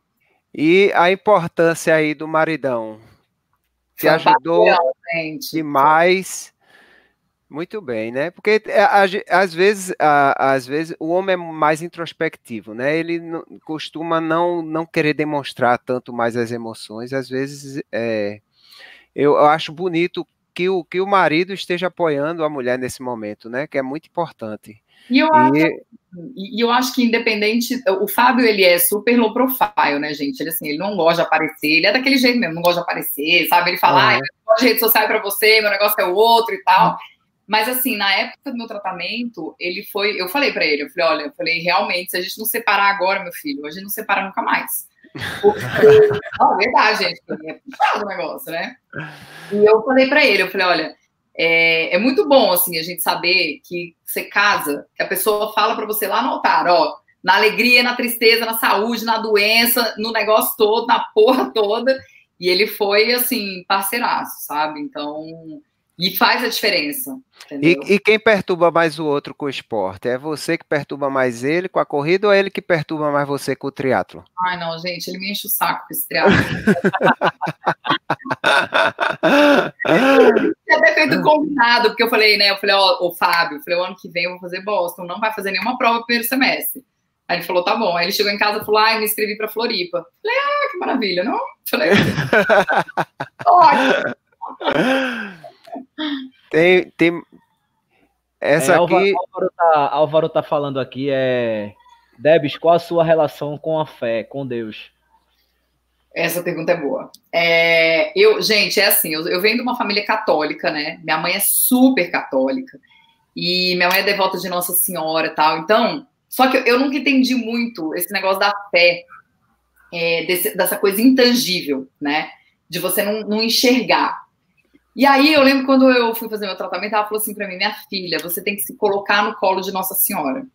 E a importância aí do maridão? Te ajudou demais. Muito bem, né? Porque é, às vezes, às vezes o homem é mais introspectivo, né? Ele costuma não, não querer demonstrar tanto mais as emoções. Às vezes é, eu, acho bonito que o, que o marido esteja apoiando a mulher nesse momento, né? Que é muito importante. E eu, e... Acho, e eu acho que independente, o Fábio ele é super low profile, né, gente? Ele assim, ele não gosta de aparecer, ele é daquele jeito mesmo, não gosta de aparecer, sabe? Ele fala, uhum. ah, eu gosto de rede social para você, meu negócio é o outro e tal. Uhum. Mas assim, na época do meu tratamento, ele foi, eu falei para ele, eu falei, olha, eu falei, realmente, se a gente não separar agora, meu filho, a gente não separa nunca mais. Porque, (laughs) não, é verdade, gente, é puxado o negócio, né? E eu falei para ele, eu falei, olha, é, é, muito bom, assim, a gente saber que você casa, que a pessoa fala para você lá no altar, ó, na alegria, na tristeza, na saúde, na doença, no negócio todo, na porra toda, e ele foi, assim, parceiraço, sabe? Então, e faz a diferença. E, e, quem perturba mais o outro com o esporte? É você que perturba mais ele com a corrida ou é ele que perturba mais você com o triatlo? Ai, não, gente, ele me enche o saco com esse triatlo. (laughs) Tinha até feito combinado, porque eu falei, né? Eu falei, ó, o Fábio, eu falei, o ano que vem eu vou fazer Boston, não vai fazer nenhuma prova no primeiro semestre. Aí ele falou, tá bom. Aí ele chegou em casa e falou, ai, me inscrevi pra Floripa. Falei, ah, que maravilha, não? Falei, ótimo. (laughs) Tem, tem essa é, aqui. Álvaro tá, Álvaro tá falando aqui é Debs, qual a sua relação com a fé, com Deus? Essa pergunta é boa. É, eu, gente, é assim, eu, eu, venho de uma família católica, né? Minha mãe é super católica e minha mãe é devota de Nossa Senhora, e tal. Então, só que eu, eu nunca entendi muito esse negócio da fé, é, desse, dessa coisa intangível, né? De você não, não enxergar. E aí eu lembro quando eu fui fazer meu tratamento, ela falou assim para mim, minha filha, você tem que se colocar no colo de Nossa Senhora.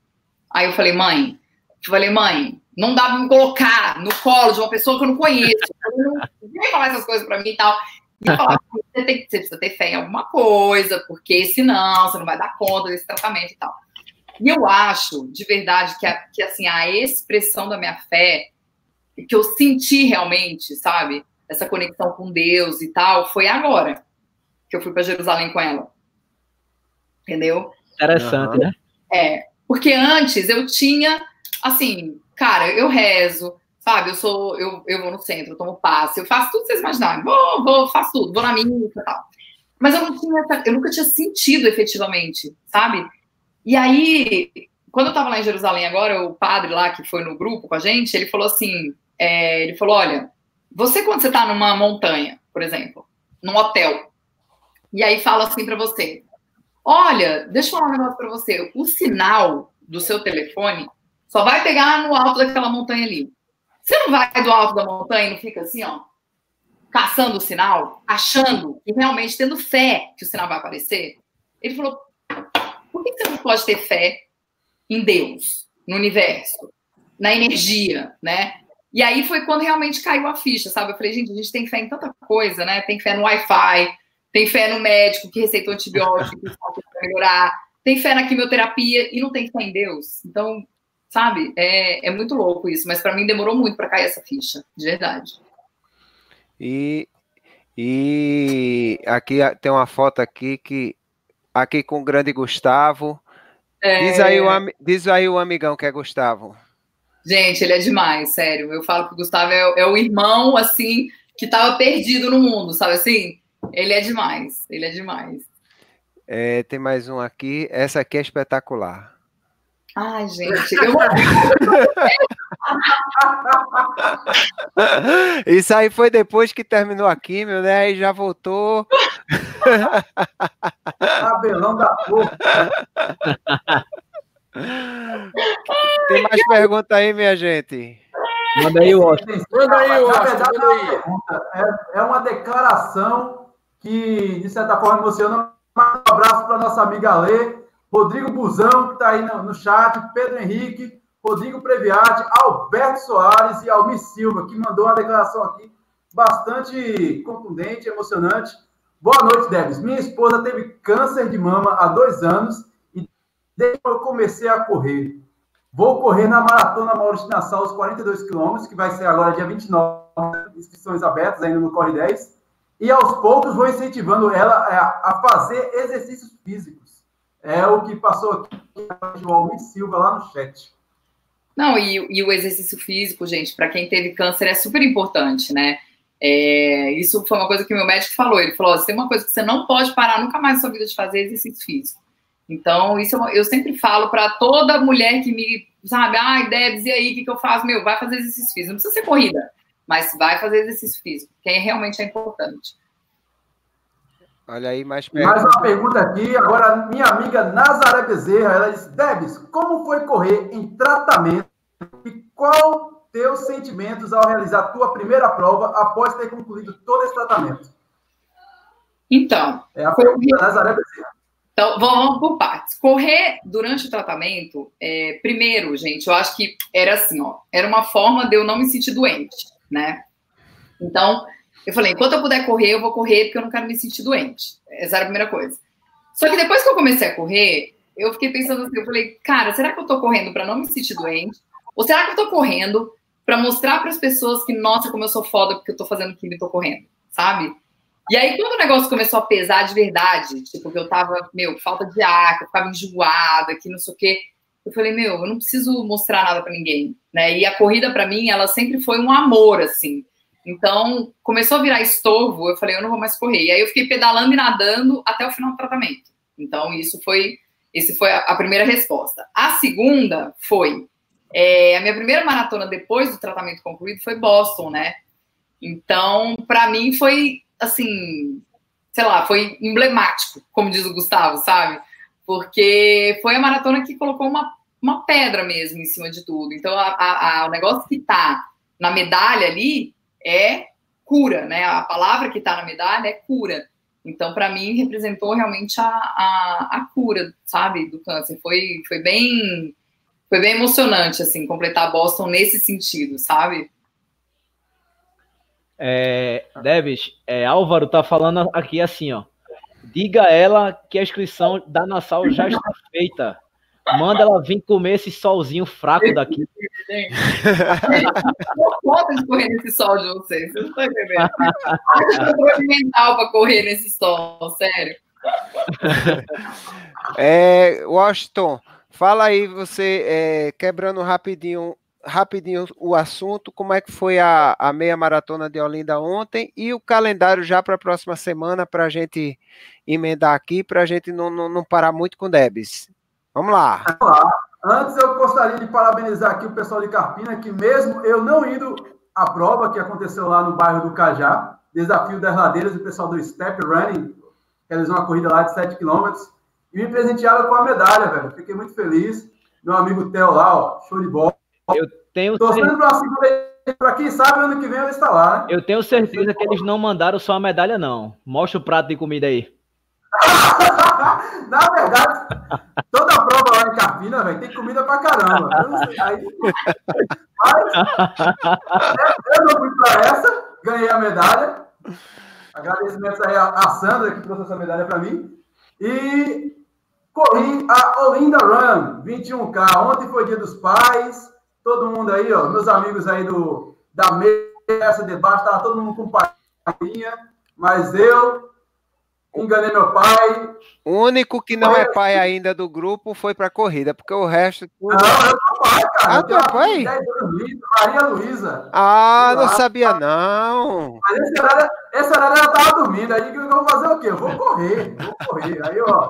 Aí eu falei, mãe, eu falei, mãe, não dá pra me colocar no colo de uma pessoa que eu não conheço. Eu não vem falar essas coisas para mim e tal. E falar, você, tem, você precisa ter fé em alguma coisa, porque senão você não vai dar conta desse tratamento e tal. E eu acho, de verdade, que, a, que assim, a expressão da minha fé, que eu senti realmente, sabe? Essa conexão com Deus e tal, foi agora que eu fui para Jerusalém com ela. Entendeu? Interessante, uhum. né? É, porque antes eu tinha, assim, cara, eu rezo, sabe? Eu sou, eu, eu vou no centro, eu tomo passe, eu faço tudo que vocês imaginarem. Vou, vou, faço tudo, vou na missa e tal. Mas eu não tinha, eu nunca tinha sentido efetivamente, sabe? E aí, quando eu tava lá em Jerusalém agora, o padre lá que foi no grupo com a gente, ele falou assim, é, ele falou, olha, você quando você tá numa montanha, por exemplo, num hotel, e aí fala assim para você: Olha, deixa eu falar um negócio para você. O sinal do seu telefone só vai pegar no alto daquela montanha ali. Você não vai do alto da montanha e não fica assim, ó, caçando o sinal, achando e realmente tendo fé que o sinal vai aparecer? Ele falou: por que você não pode ter fé em Deus, no universo, na energia, né? E aí foi quando realmente caiu a ficha, sabe? Eu falei, gente, a gente tem fé em tanta coisa, né? Tem fé no Wi-Fi, tem fé no médico que receitou antibiótico (laughs) para melhorar, tem fé na quimioterapia e não tem fé em Deus. Então, sabe, é, é muito louco isso, mas para mim demorou muito para cair essa ficha, de verdade. E, e aqui tem uma foto aqui que aqui com o grande Gustavo. É... Diz, aí o, diz aí o amigão que é Gustavo. Gente, ele é demais, sério. Eu falo que o Gustavo é, é o irmão, assim, que tava perdido no mundo, sabe assim? Ele é demais, ele é demais. É, tem mais um aqui. Essa aqui é espetacular. Ai, gente. Eu... (laughs) Isso aí foi depois que terminou a químio, né? Aí já voltou. Cabelão da porra. Tem mais pergunta aí, minha gente? Manda aí, Washington. Manda aí, Washington. É, é uma declaração que, de certa forma, emociona. Um abraço para nossa amiga Lê, Rodrigo Buzão, que está aí no, no, chat, Pedro Henrique, Rodrigo Previati, Alberto Soares e Almir Silva, que mandou uma declaração aqui bastante contundente, emocionante. Boa noite, Debs. Minha esposa teve câncer de mama há dois anos e desde que eu comecei a correr. Vou correr na Maratona Maurício Nassau, os 42 quilômetros, que vai ser agora dia 29, inscrições abertas ainda no Corre 10 e aos poucos vou incentivando ela a fazer exercícios físicos. É o que passou aqui o Almir Silva lá no chat. Não, e, e o exercício físico, gente, para quem teve câncer é super importante, né? É, isso foi uma coisa que meu médico falou. Ele falou: tem uma coisa que você não pode parar nunca mais na sua vida de fazer exercício físico. Então, isso eu, eu sempre falo para toda mulher que me, sabe, ai, Debs, e aí, o que, que eu faço? Meu, vai fazer exercício físico. Não precisa ser corrida mas vai fazer exercício físico, que realmente é importante. Olha aí, mais Mais uma pergunta aqui, agora minha amiga Nazaré Bezerra, ela disse, Debs, como foi correr em tratamento e qual teus sentimentos ao realizar tua primeira prova após ter concluído todo esse tratamento? Então, é a pergunta da Nazaré Bezerra. Então, vamos por partes. Correr durante o tratamento, é, primeiro, gente, eu acho que era assim, ó, era uma forma de eu não me sentir doente né? Então, eu falei, enquanto eu puder correr, eu vou correr porque eu não quero me sentir doente. Essa era a primeira coisa. Só que depois que eu comecei a correr, eu fiquei pensando assim, eu falei, cara, será que eu tô correndo para não me sentir doente? Ou será que eu tô correndo para mostrar para as pessoas que, nossa, como eu sou foda porque eu tô fazendo química e tô correndo, sabe? E aí, quando o negócio começou a pesar de verdade, tipo, que eu tava, meu, falta de ar, que eu ficava enjoada, que não sei o quê, eu falei, meu, eu não preciso mostrar nada para ninguém, né? E a corrida para mim, ela sempre foi um amor, assim. Então, começou a virar estorvo, eu falei, eu não vou mais correr. E aí eu fiquei pedalando e nadando até o final do tratamento. Então, isso foi, esse foi a, primeira resposta. A segunda foi, é, a minha primeira maratona depois do tratamento concluído foi Boston, né? Então, para mim foi, assim, sei lá, foi emblemático, como diz o Gustavo, sabe? porque foi a maratona que colocou uma, uma pedra mesmo em cima de tudo. Então, a, a, a, o negócio que está na medalha ali é cura, né? A palavra que está na medalha é cura. Então, para mim, representou realmente a, a, a, cura, sabe, do câncer. Foi, foi bem foi bem emocionante, assim, completar Boston nesse sentido, sabe? É, é, Álvaro tá falando aqui assim, ó. Diga a ela que a inscrição da Nassau já está feita. Manda ela vir comer esse solzinho fraco daqui. Não conta de correr nesse sol de vocês. Vocês não estão entendendo. Eu mental para correr nesse sol, sério. É, Washington, fala aí, você é, quebrando rapidinho, rapidinho o assunto, como é que foi a, a meia maratona de Olinda ontem e o calendário já para a próxima semana para a gente emendar aqui, para a gente não, não, não, parar muito com Debs. Vamos lá. Vamos lá. Antes eu gostaria de parabenizar aqui o pessoal de Carpina, que mesmo eu não indo à prova que aconteceu lá no bairro do Cajá, desafio das ladeiras, o pessoal do Step Running, realizou uma corrida lá de 7 km, e me presentearam com a medalha, velho. Fiquei muito feliz. Meu amigo Theo lá, ó, show de bola. Eu tenho Torcendo para segunda para quem sabe ano que vem eu estar lá, né? Eu tenho certeza que eles não mandaram só a medalha, não. Mostra o prato de comida aí. (laughs) (laughs) Na verdade, toda prova lá em Carpina, velho, tem comida pra caramba. Aí... Mas eu não fui pra essa, ganhei a medalha. Agradecimentos aí a Sandra que trouxe essa medalha para mim. E corri a Olinda Run 21K. Ontem foi dia dos pais. Todo mundo aí, ó, meus amigos aí do, da mesa, debate, tava todo mundo com painha, mas eu enganei meu pai. O único que não é pai ainda do grupo foi para corrida, porque o resto. Tudo... Não, eu sou pai, cara. Ah, tu é pai? Maria Luísa. Ah, não sabia, não. Mas esse horário, esse horário ela tava dormindo. Aí eu vou fazer o quê? Eu vou correr, vou correr. Aí, ó,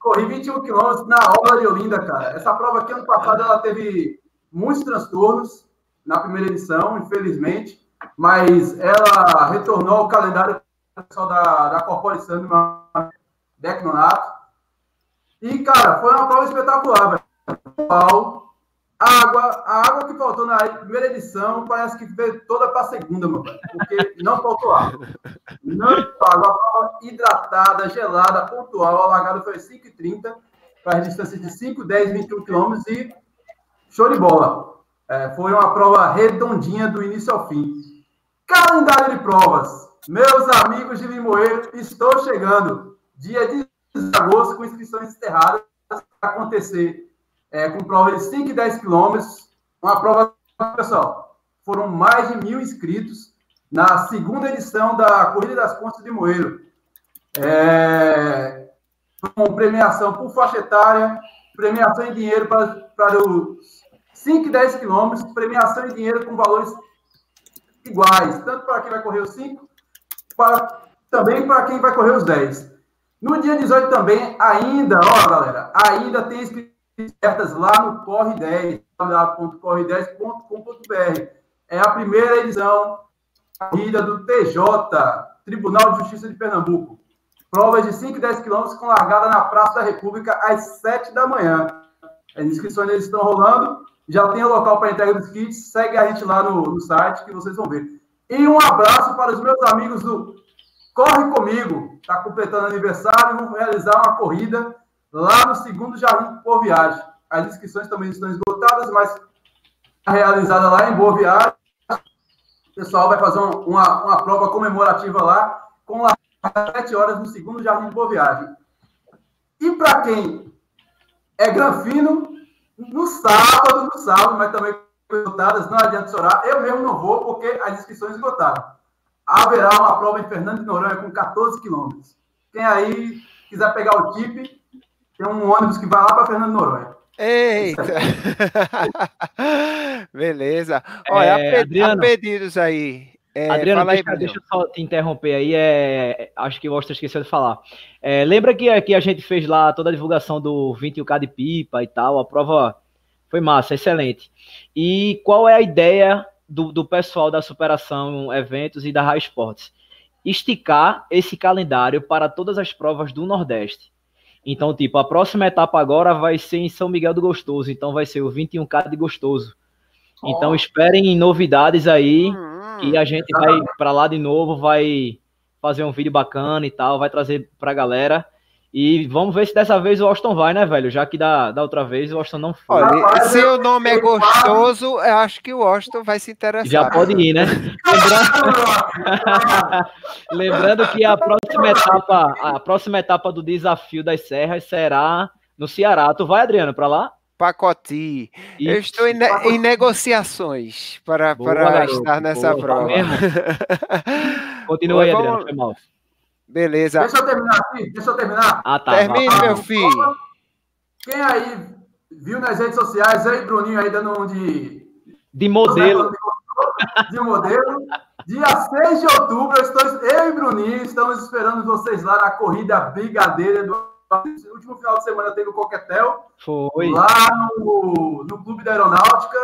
corri 21 quilômetros na hora de Olinda, cara. Essa prova aqui, ano passado, ela teve muitos transtornos na primeira edição, infelizmente. Mas ela retornou ao calendário pessoal da, da Corporação Decnonato. E, cara, foi uma prova espetacular, velho. Água, a água que faltou na primeira edição parece que veio toda para a segunda, meu velho, porque não faltou água. Não faltou água, a prova hidratada, gelada, pontual. A largada foi 5,30 para as distâncias de 5, 10, 21 quilômetros e show de bola. É, foi uma prova redondinha do início ao fim. Calendário de provas. Meus amigos de Limoeiro, estou chegando. Dia de agosto, com inscrições encerradas, para acontecer é, com prova de 5 e 10 quilômetros. Uma prova, pessoal, foram mais de mil inscritos na segunda edição da Corrida das Pontes de Limoeiro. É, com premiação por faixa etária, premiação em dinheiro para, para os 5 e 10 quilômetros, premiação em dinheiro com valores iguais, tanto para quem vai correr os 5 para, também para quem vai correr os 10. No dia 18 também, ainda, ó, galera, ainda tem inscrições lá no Corre 10, www.corre10.com.br. É a primeira edição corrida do TJ, Tribunal de Justiça de Pernambuco. Provas de 5 e 10 quilômetros com largada na Praça da República às 7 da manhã. As inscrições estão rolando. Já tem o local para entrega dos kits. Segue a gente lá no, no site que vocês vão ver. E um abraço para os meus amigos do Corre Comigo. Está completando aniversário. Vamos realizar uma corrida lá no segundo Jardim por Viagem. As inscrições também estão esgotadas, mas realizada lá em Boa Viagem. O pessoal vai fazer uma, uma prova comemorativa lá, com lá 7 horas no segundo Jardim de Boa Viagem. E para quem é granfino, no sábado, no sábado, mas também esgotadas, não adianta chorar. Eu mesmo não vou, porque as inscrições esgotaram. Haverá uma prova em Fernando de Noronha com 14 quilômetros. Quem aí quiser pegar o tip, tem um ônibus que vai lá para Fernando de Noronha. Eita! (laughs) (laughs) Beleza. Olha, é, Adriano, pedidos aí. É, Adriano, deixa, aí, deixa, eu só te interromper aí. É, acho que o Oscar esqueceu de falar. É, lembra que, que a gente fez lá toda a divulgação do 21K de pipa e tal? A prova foi massa, excelente. E qual é a ideia do, do pessoal da Superação Eventos e da Raio Esportes? Esticar esse calendário para todas as provas do Nordeste. Então, tipo, a próxima etapa agora vai ser em São Miguel do Gostoso, então vai ser o 21K de Gostoso. Então, oh. esperem novidades aí, hum, e a gente vai para lá de novo, vai fazer um vídeo bacana e tal, vai trazer pra galera. E vamos ver se dessa vez o Austin vai, né, velho? Já que da, da outra vez o Austin não foi. Olha, se o nome é gostoso, eu acho que o Austin vai se interessar. Já pode ir, né? Lembrando, (laughs) Lembrando que a próxima etapa, a próxima etapa do desafio das serras será no Ceará. Tu vai, Adriano, para lá? Pacoti. Eu estou em, ne em negociações para, Boa, para garoto, estar nessa Boa, prova. (laughs) Continua aí, Adriano. Foi mal. Beleza. Deixa eu terminar aqui, deixa eu terminar. Ah, tá. Termine, meu filho. Quem aí viu nas redes sociais, aí, Bruninho, aí dando um de. De modelo. De modelo. Dia 6 de outubro, eu, estou, eu e Bruninho estamos esperando vocês lá na corrida Brigadeira do o último final de semana teve o Coquetel. Foi. Lá no, no Clube da Aeronáutica.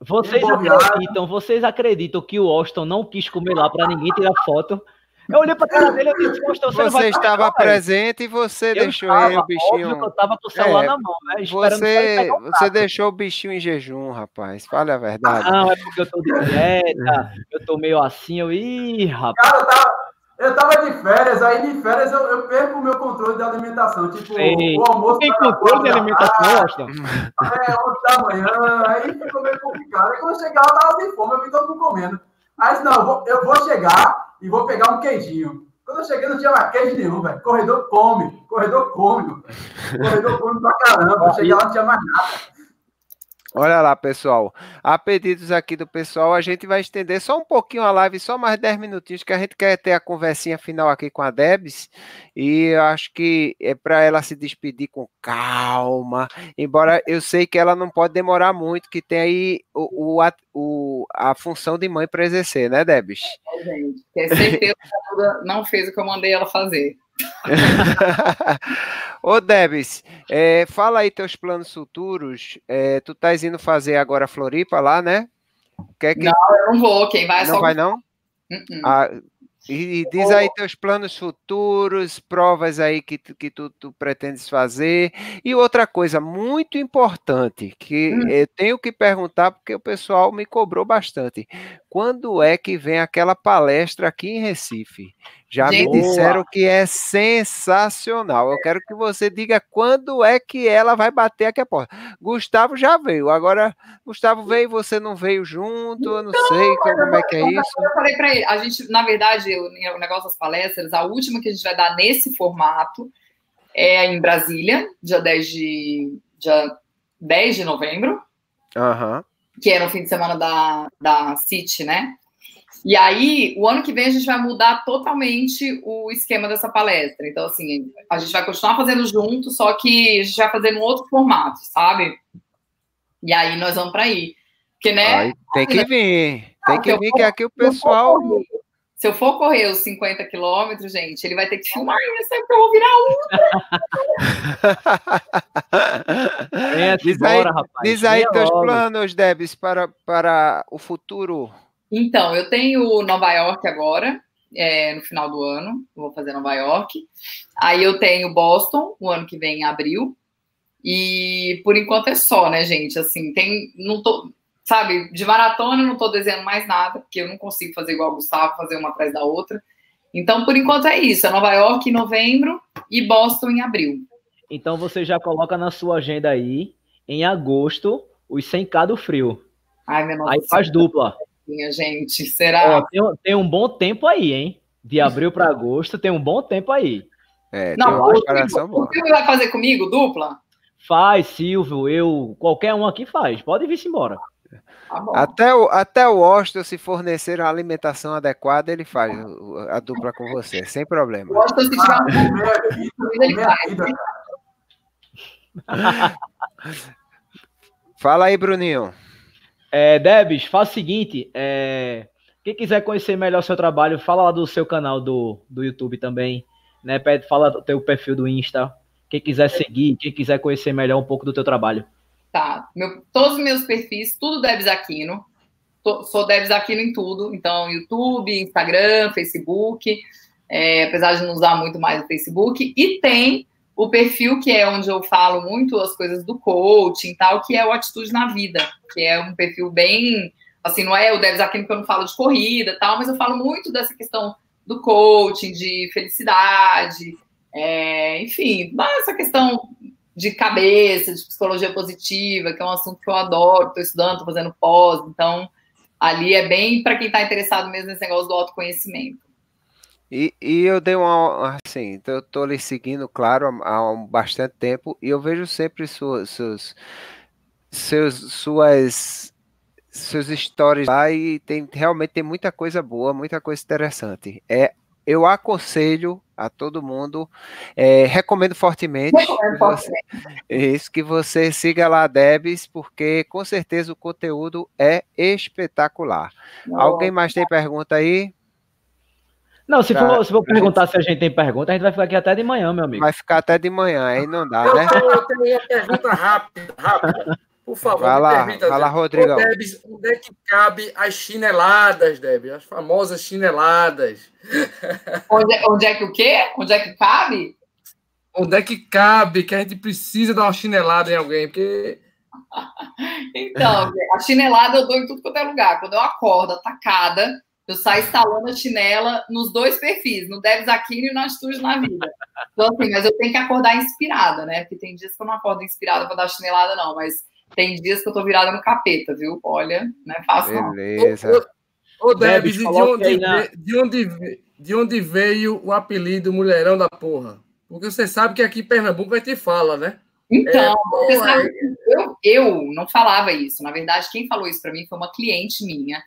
Vocês acreditam, vocês acreditam que o Austin não quis comer lá para ninguém tirar foto? Eu olhei pra cara dele e disse, você, você estava cá, presente e você eu deixou estava, ele, o bichinho. eu tava com o celular é, na mão, né? Você, você deixou o bichinho em jejum, rapaz. Fale a verdade. Não, é porque eu tô de dieta, eu tô meio assim, eu. Ih, rapaz. Cara, eu tava, eu tava de férias, aí de férias eu, eu perco o meu controle de alimentação. Tipo, Ei, o almoço. Tem controle de alimentação, Austin? É, 11 da manhã, aí ficou meio complicado. Aí quando eu chegava, eu tava sem fome, eu vi todo mundo comendo. Aí disse, não, eu vou, eu vou chegar e vou pegar um queijinho. Quando eu cheguei, não tinha mais queijo nenhum, velho. Corredor come, corredor come, corredor come pra caramba. Eu cheguei lá, não tinha mais nada. Olha lá, pessoal. A pedidos aqui do pessoal, a gente vai estender só um pouquinho a live, só mais 10 minutinhos, que a gente quer ter a conversinha final aqui com a Debs. E acho que é para ela se despedir com calma. Embora eu sei que ela não pode demorar muito, que tem aí o, o, a, o a função de mãe para exercer, né, Debs? É, gente. Tenho certeza que ela não fez o que eu mandei ela fazer. (laughs) Ô, Debs, é, fala aí teus planos futuros. É, tu estás indo fazer agora Floripa lá, né? Quer que... Não, eu não vou. Quem vai é não só... vai, não? Uh -uh. Ah, e, diz aí teus planos futuros, provas aí que, tu, que tu, tu pretendes fazer. E outra coisa muito importante, que hum. eu tenho que perguntar, porque o pessoal me cobrou bastante. Quando é que vem aquela palestra aqui em Recife? Já Gente, me disseram boa. que é sensacional. Eu quero que você diga quando é que ela vai bater aqui a porta. Gustavo já veio. Agora, Gustavo veio, você não veio junto, eu não, não sei como é que é isso. Eu falei para ele, a gente, na verdade, o, negócio das palestras, a última que a gente vai dar nesse formato é em Brasília, dia 10 de, dia 10 de novembro. Uhum. Que é no fim de semana da, da City, né? E aí, o ano que vem, a gente vai mudar totalmente o esquema dessa palestra. Então, assim, a gente vai continuar fazendo junto, só que a gente vai fazer num outro formato, sabe? E aí nós vamos para aí. Porque, né? Ai, tem que vir. Tem que vir, que aqui o pessoal. Se eu for correr os 50 quilômetros, gente, ele vai ter que filmar isso, porque eu vou virar (laughs) ultra. é, diz aí, rapaz. Diz aí teus planos, Debs, para, para o futuro então, eu tenho Nova York agora, é, no final do ano, vou fazer Nova York. Aí eu tenho Boston, o ano que vem, em abril. E por enquanto é só, né, gente? Assim, tem. Não tô, sabe, de maratona eu não tô desenhando mais nada, porque eu não consigo fazer igual o Gustavo, fazer uma atrás da outra. Então, por enquanto é isso. É Nova York em novembro e Boston em abril. Então você já coloca na sua agenda aí, em agosto, os 100k do frio. Ai, meu Aí faz dupla minha gente. Será? Ó, tem, tem, um bom tempo aí, hein? De abril para agosto, tem um bom tempo aí. É, não, o, Silvio, o Silvio vai fazer comigo dupla? Faz, Silvio, eu, qualquer um aqui faz. Pode vir-se embora. Tá até, o, até o Austin, se fornecer uma alimentação adequada, ele faz a dupla com você, sem problema. O Austin, se tiver um ele faz. Fala aí, Bruninho. É, Debs, faz o seguinte: é, quem quiser conhecer melhor o seu trabalho, fala lá do seu canal do, do YouTube também. Né? Fala do teu perfil do Insta. Quem quiser seguir, quem quiser conhecer melhor um pouco do teu trabalho. Tá. Meu, todos os meus perfis, tudo Debs Aquino. Tô, sou Debs Aquino em tudo. Então, YouTube, Instagram, Facebook. É, apesar de não usar muito mais o Facebook. E tem o perfil que é onde eu falo muito as coisas do coaching e tal, que é o Atitude na Vida, que é um perfil bem, assim, não é o Deves Aquino que eu não falo de corrida tal, mas eu falo muito dessa questão do coaching, de felicidade, é, enfim, essa questão de cabeça, de psicologia positiva, que é um assunto que eu adoro, estou estudando, estou fazendo pós, então ali é bem para quem está interessado mesmo nesse negócio do autoconhecimento. E, e eu dei uma, assim, eu estou lhe seguindo, claro, há, há bastante tempo, e eu vejo sempre suas, suas, seus, suas, suas histórias lá e tem, realmente tem muita coisa boa, muita coisa interessante. É, eu aconselho a todo mundo, é, recomendo fortemente que você, isso, que você siga lá a Debs, porque com certeza o conteúdo é espetacular. Alguém mais tem pergunta aí? Não, se for, se for perguntar gente... se a gente tem pergunta, a gente vai ficar aqui até de manhã, meu amigo. Vai ficar até de manhã, aí não dá, eu, né? Eu tenho uma pergunta rápida, rápida. Por favor, vai lá, permita, vai lá, Rodrigo. Debs, onde é que cabe as chineladas, Deb? As famosas chineladas. Onde, é, onde é que o quê? Onde é que cabe? Onde é que cabe que a gente precisa dar uma chinelada em alguém? Porque (laughs) então, a chinelada eu dou em tudo quanto é lugar. Quando eu acordo atacada, eu saio instalando a chinela nos dois perfis, no Devs Aquino e no Atitude na Vida. Então, assim, mas eu tenho que acordar inspirada, né? Porque tem dias que eu não acordo inspirada para dar chinelada, não. Mas tem dias que eu tô virada no capeta, viu? Olha, não é fácil, não. Beleza. Ô, ô Debs, de onde, na... de, onde, de onde veio o apelido Mulherão da Porra? Porque você sabe que aqui em Pernambuco vai ter fala, né? Então, é, sabe, eu, eu não falava isso. Na verdade, quem falou isso para mim foi uma cliente minha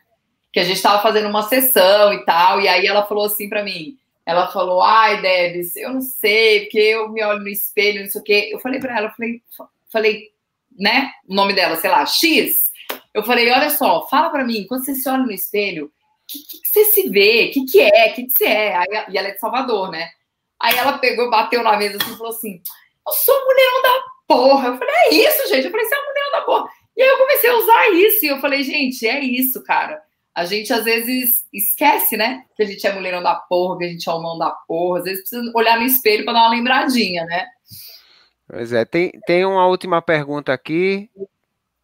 que a gente estava fazendo uma sessão e tal, e aí ela falou assim para mim, ela falou, ai, Debs, eu não sei, porque eu me olho no espelho, não sei o quê. Eu falei para ela, eu falei, falei, né, o nome dela, sei lá, X. Eu falei, olha só, fala para mim, quando você se olha no espelho, o que, que, que, você se vê? O que, que é? O que, que você é? Aí, e ela é de Salvador, né? Aí ela pegou, bateu na mesa assim e falou assim: Eu sou mulherão da porra. Eu falei, é isso, gente. Eu falei, você é mulherão da porra. E aí eu comecei a usar isso. E eu falei, gente, é isso, cara a gente às vezes esquece, né? Que a gente é mulherão da porra, que a gente é homão da porra. Às vezes precisa olhar no espelho para dar uma lembradinha, né? Pois é, tem, tem uma última pergunta aqui.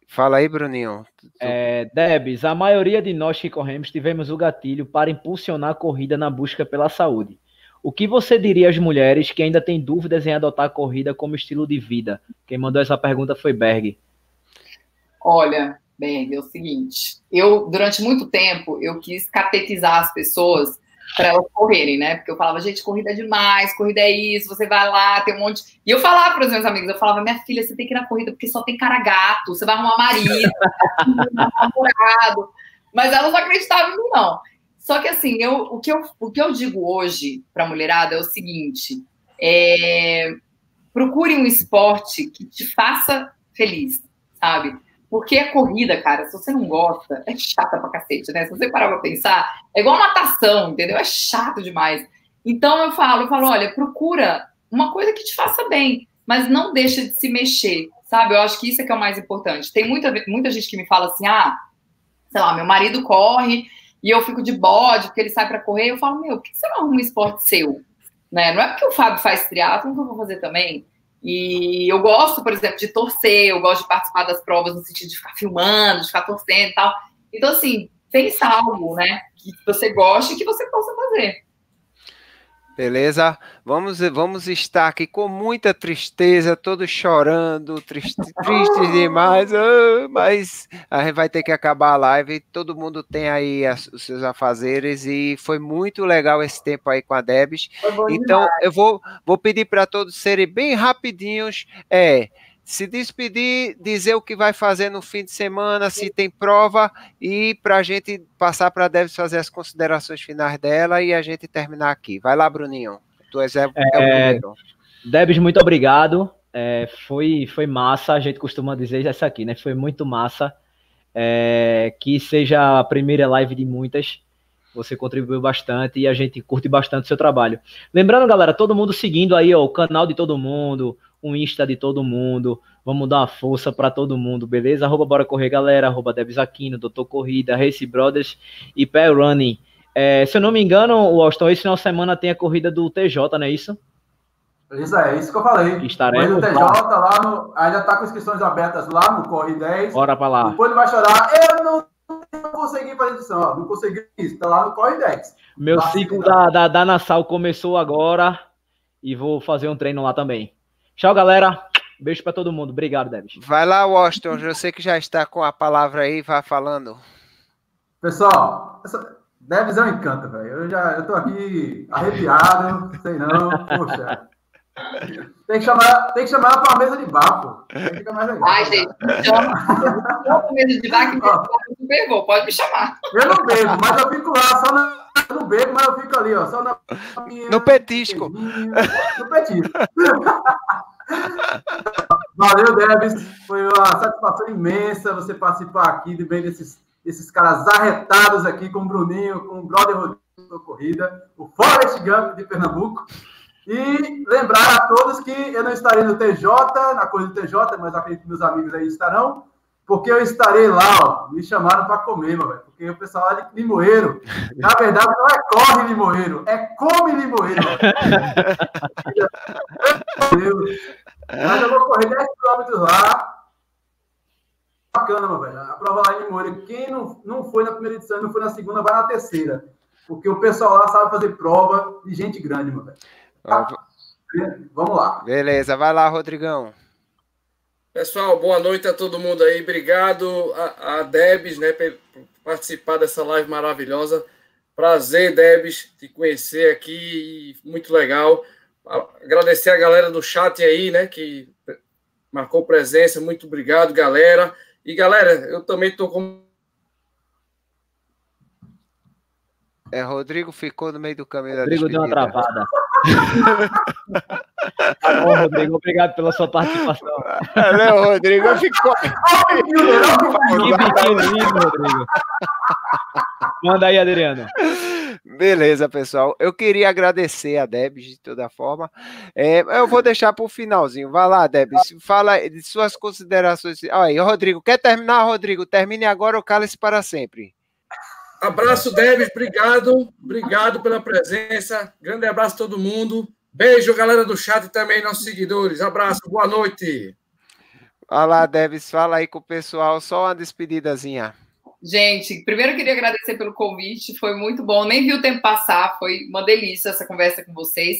Fala aí, Bruninho. É, Debs, a maioria de nós que corremos tivemos o gatilho para impulsionar a corrida na busca pela saúde. O que você diria às mulheres que ainda têm dúvidas em adotar a corrida como estilo de vida? Quem mandou essa pergunta foi Berg. Olha, Berg, é o seguinte, eu, durante muito tempo, eu quis catetizar as pessoas para elas correrem, né? Porque eu falava, gente, corrida é demais, corrida é isso, você vai lá, tem um monte. E eu falava para os meus amigos, eu falava, minha filha, você tem que ir na corrida porque só tem cara gato, você vai arrumar marido, namorado. Mas elas não acreditavam em mim, não. Só que assim, eu, o, que eu, o que eu digo hoje para a mulherada é o seguinte: é, procure um esporte que te faça feliz, sabe? Porque a corrida, cara, se você não gosta, é chata pra cacete, né? Se você parar pra pensar, é igual natação, entendeu? É chato demais. Então eu falo, eu falo, olha, procura uma coisa que te faça bem, mas não deixa de se mexer, sabe? Eu acho que isso é que é o mais importante. Tem muita, muita gente que me fala assim, ah, sei lá, meu marido corre e eu fico de bode porque ele sai para correr. Eu falo, meu, por que você não arruma um esporte seu? Né? Não é porque o Fábio faz triatlo que eu vou fazer também. E eu gosto, por exemplo, de torcer, eu gosto de participar das provas no sentido de ficar filmando, de ficar torcendo e tal. Então, assim, pensa algo, né, que você goste e que você possa fazer. Beleza? Vamos, vamos estar aqui com muita tristeza, todos chorando, triste, (laughs) tristes demais, ah, mas a gente vai ter que acabar a live. Todo mundo tem aí as, os seus afazeres e foi muito legal esse tempo aí com a Debs. Então, demais. eu vou, vou pedir para todos serem bem rapidinhos. É se despedir, dizer o que vai fazer no fim de semana, se tem prova, e para a gente passar para a Deves fazer as considerações finais dela e a gente terminar aqui. Vai lá, Bruninho. Tu és é, é, o Debs, muito obrigado. É, foi, foi massa, a gente costuma dizer essa aqui, né? Foi muito massa. É, que seja a primeira live de muitas. Você contribuiu bastante e a gente curte bastante o seu trabalho. Lembrando, galera, todo mundo seguindo aí ó, o canal de todo mundo, o Insta de todo mundo. Vamos dar uma força para todo mundo, beleza? Arroba Bora Correr Galera, arroba Debs Aquino, Doutor Corrida, Race Brothers e Pé Running. É, se eu não me engano, o Austin, esse final de semana tem a corrida do TJ, não é isso? Isso é, isso que eu falei. Estaremos o TJ lá, lá no, ainda está com inscrições abertas lá no Corre 10. Bora para lá. Depois ele vai chorar, eu não tenho consegui fazer edição, ó, não consegui isso, tá lá no Corre 10. Meu Tá, ciclo da, da, da Nassau começou agora e vou fazer um treino lá também. Tchau, galera. Beijo pra todo mundo. Obrigado, Debs. Vai lá, Washington. Eu sei que já está com a palavra aí, vai falando. Pessoal, essa Debs é um encanto, velho. Eu já eu tô aqui arrepiado, sei não, poxa. Tem que chamar, tem que chamar ela pra uma mesa de bar, pô. Fica mais legal. Ai, gente, chama. Medo de que me super bom. Pode me chamar. Eu não bebo, mas eu fico lá, só na. Eu não bebo, mas eu fico ali, ó, só na. No petisco. No petisco. (laughs) Valeu, Debs. Foi uma satisfação imensa você participar aqui de bem desses, desses caras arretados aqui com o Bruninho, com o brother Rodrigo da Corrida, o Forrest Gump de Pernambuco. E lembrar a todos que eu não estarei no TJ, na coisa do TJ, mas acredito que meus amigos aí estarão, porque eu estarei lá, ó, me chamaram para comer, meu velho, porque o pessoal lá de Limoeiro, na verdade não é corre Limoeiro, é come Limoeiro. Mas eu vou correr 10 km lá. Bacana, meu velho. A prova lá em Limoeiro, quem não, não foi na primeira edição não foi na segunda, vai na terceira. Porque o pessoal lá sabe fazer prova de gente grande, meu velho. Ó, Vamos lá. Beleza, vai lá, Rodrigão. Pessoal, boa noite a todo mundo aí. Obrigado a, a Debs, né, por participar dessa live maravilhosa. Prazer, Debs, te conhecer aqui. Muito legal. Agradecer a galera do chat aí, né, que marcou presença. Muito obrigado, galera. E, galera, eu também estou com É, Rodrigo ficou no meio do caminho da Rodrigo deu uma travada. Tá bom, Rodrigo. Obrigado pela sua participação. Valeu, Rodrigo ficou. Que lindo, (laughs) Rodrigo. Manda aí, Adriano. Beleza, pessoal. Eu queria agradecer a Debs de toda forma. É, eu vou deixar para o finalzinho. Vai lá, Debs. Fala de suas considerações. Aí, Rodrigo, quer terminar, Rodrigo? Termine agora ou cale-se para sempre. Abraço, Debs. Obrigado. Obrigado pela presença. Grande abraço a todo mundo. Beijo, galera do chat e também nossos seguidores. Abraço, boa noite. Vai lá, Debs. Fala aí com o pessoal. Só uma despedidazinha. Gente, primeiro eu queria agradecer pelo convite, foi muito bom. Nem vi o tempo passar, foi uma delícia essa conversa com vocês.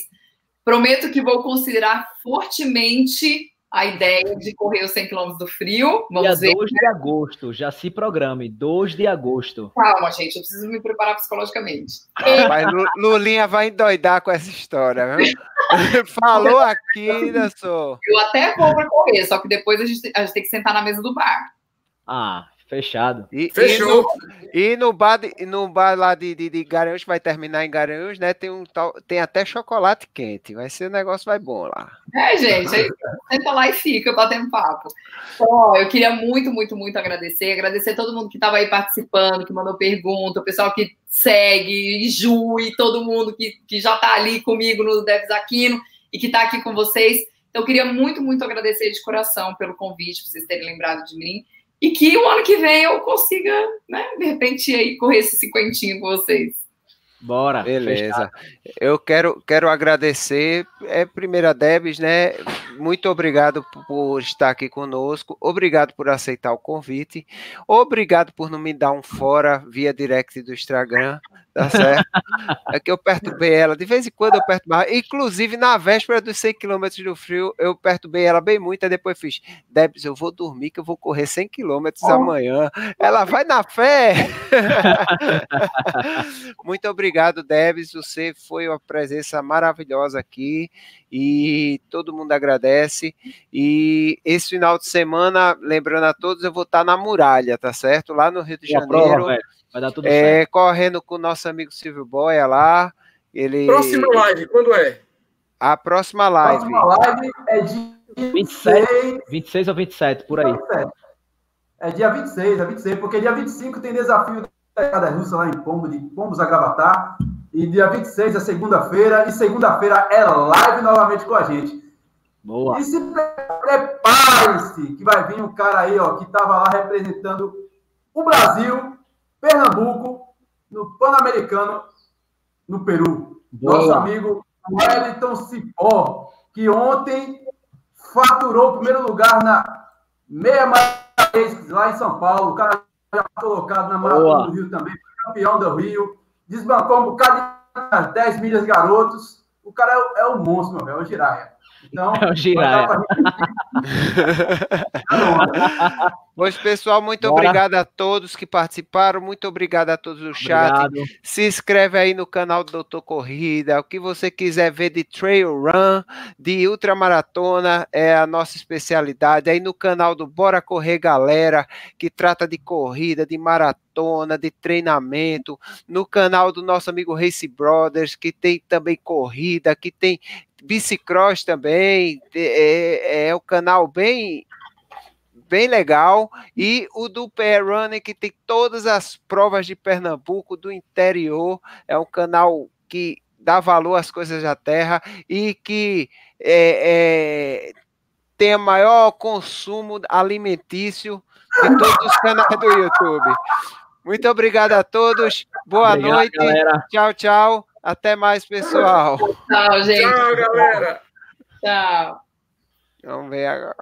Prometo que vou considerar fortemente a ideia de correr os 100 km do frio. Vamos Dia ver. 2 de agosto, já se programe. 2 de agosto. Calma, gente, eu preciso me preparar psicologicamente. Rapaz, Lulinha vai endoidar com essa história, viu? (laughs) Falou aqui, só. Eu até vou para correr, só que depois a gente, a gente tem que sentar na mesa do bar. Ah, fechado. E, Fechou. E no bar, de- e no bar lá de, de, de Garanhuns, vai terminar em Garanhuns, né? Tem, um tal, tem até chocolate quente. Vai ser, o negócio vai bom lá. É, gente, aí senta lá e fica batendo papo. Então, ó, eu queria muito, muito, muito agradecer. Agradecer todo mundo que estava aí participando, que mandou pergunta, o pessoal que segue, Ju e todo mundo que, que já está ali comigo no Devs Aquino e que está aqui com vocês. Então, eu queria muito, muito agradecer de coração pelo convite, por vocês terem lembrado de mim. E que o ano que vem eu consiga, né, de repente, aí correr esse cinquentinho com vocês. Bora. Beleza. Eu quero, quero agradecer, é, primeiro a Debs, né? Muito obrigado por, estar aqui conosco. Obrigado por aceitar o convite. Obrigado por não me dar um fora via direct do Instagram, tá certo? É que eu perturbei ela, de vez em quando eu perturbava. Inclusive, na véspera dos 100 km do frio, eu perturbei ela bem muito, aí depois fiz, Debs, eu vou dormir que eu vou correr 100 km amanhã. Ela vai na fé! (laughs) Muito obrigado, Debs. Você foi uma presença maravilhosa aqui e todo mundo agradece. E esse final de semana, lembrando a todos, eu vou estar na muralha, tá certo? Lá no Rio de Janeiro. prova. Vai dar tudo certo. é, correndo com o nosso amigo Silvio Boia lá. Ele, Próxima live, quando é? A próxima A live. próxima live é dia 27. 26. 26 ou 27, por aí. É dia 26, é 26, porque dia 25 tem desafio da Cada Russa lá em Pombo, de Pombos a Gravatar. E dia 26 é segunda-feira, e segunda-feira é live novamente com a gente. Boa. E se pre- prepare-se, que vai vir um cara aí, ó, que estava lá representando o Brasil, Pernambuco, no Pan-Americano, no Peru. Boa. Nosso amigo Wellington Cipó, que ontem faturou o primeiro lugar na meia maratona lá em São Paulo. O cara já colocado na Maratona do Rio também, campeão do Rio, desbancou um bocado de 10 milhas garotos. O cara é, é um monstro, meu velho, é o Giraia. Então, é o Giraia. (laughs) Pois, pessoal, muito Bora. obrigado a todos que participaram, muito obrigado a todos do chat. Obrigado. Se inscreve aí no canal do Doutor Corrida, o que você quiser ver de trail run, de ultramaratona, é a nossa especialidade. Aí no canal do Bora Correr Galera, que trata de corrida, de maratona, de treinamento, no canal do nosso amigo Race Brothers, que tem também corrida, que tem bicicross também, é, é, o canal bem bem legal, e o do PR Running, que tem todas as provas de Pernambuco, do interior, é um canal que dá valor às coisas da terra e que é, é, tem o maior consumo alimentício de todos os canais do YouTube. Muito obrigado a todos, boa obrigado, noite, galera. tchau, tchau, até mais, pessoal. Tchau, gente. Tchau, galera. Tchau. Vamos ver agora.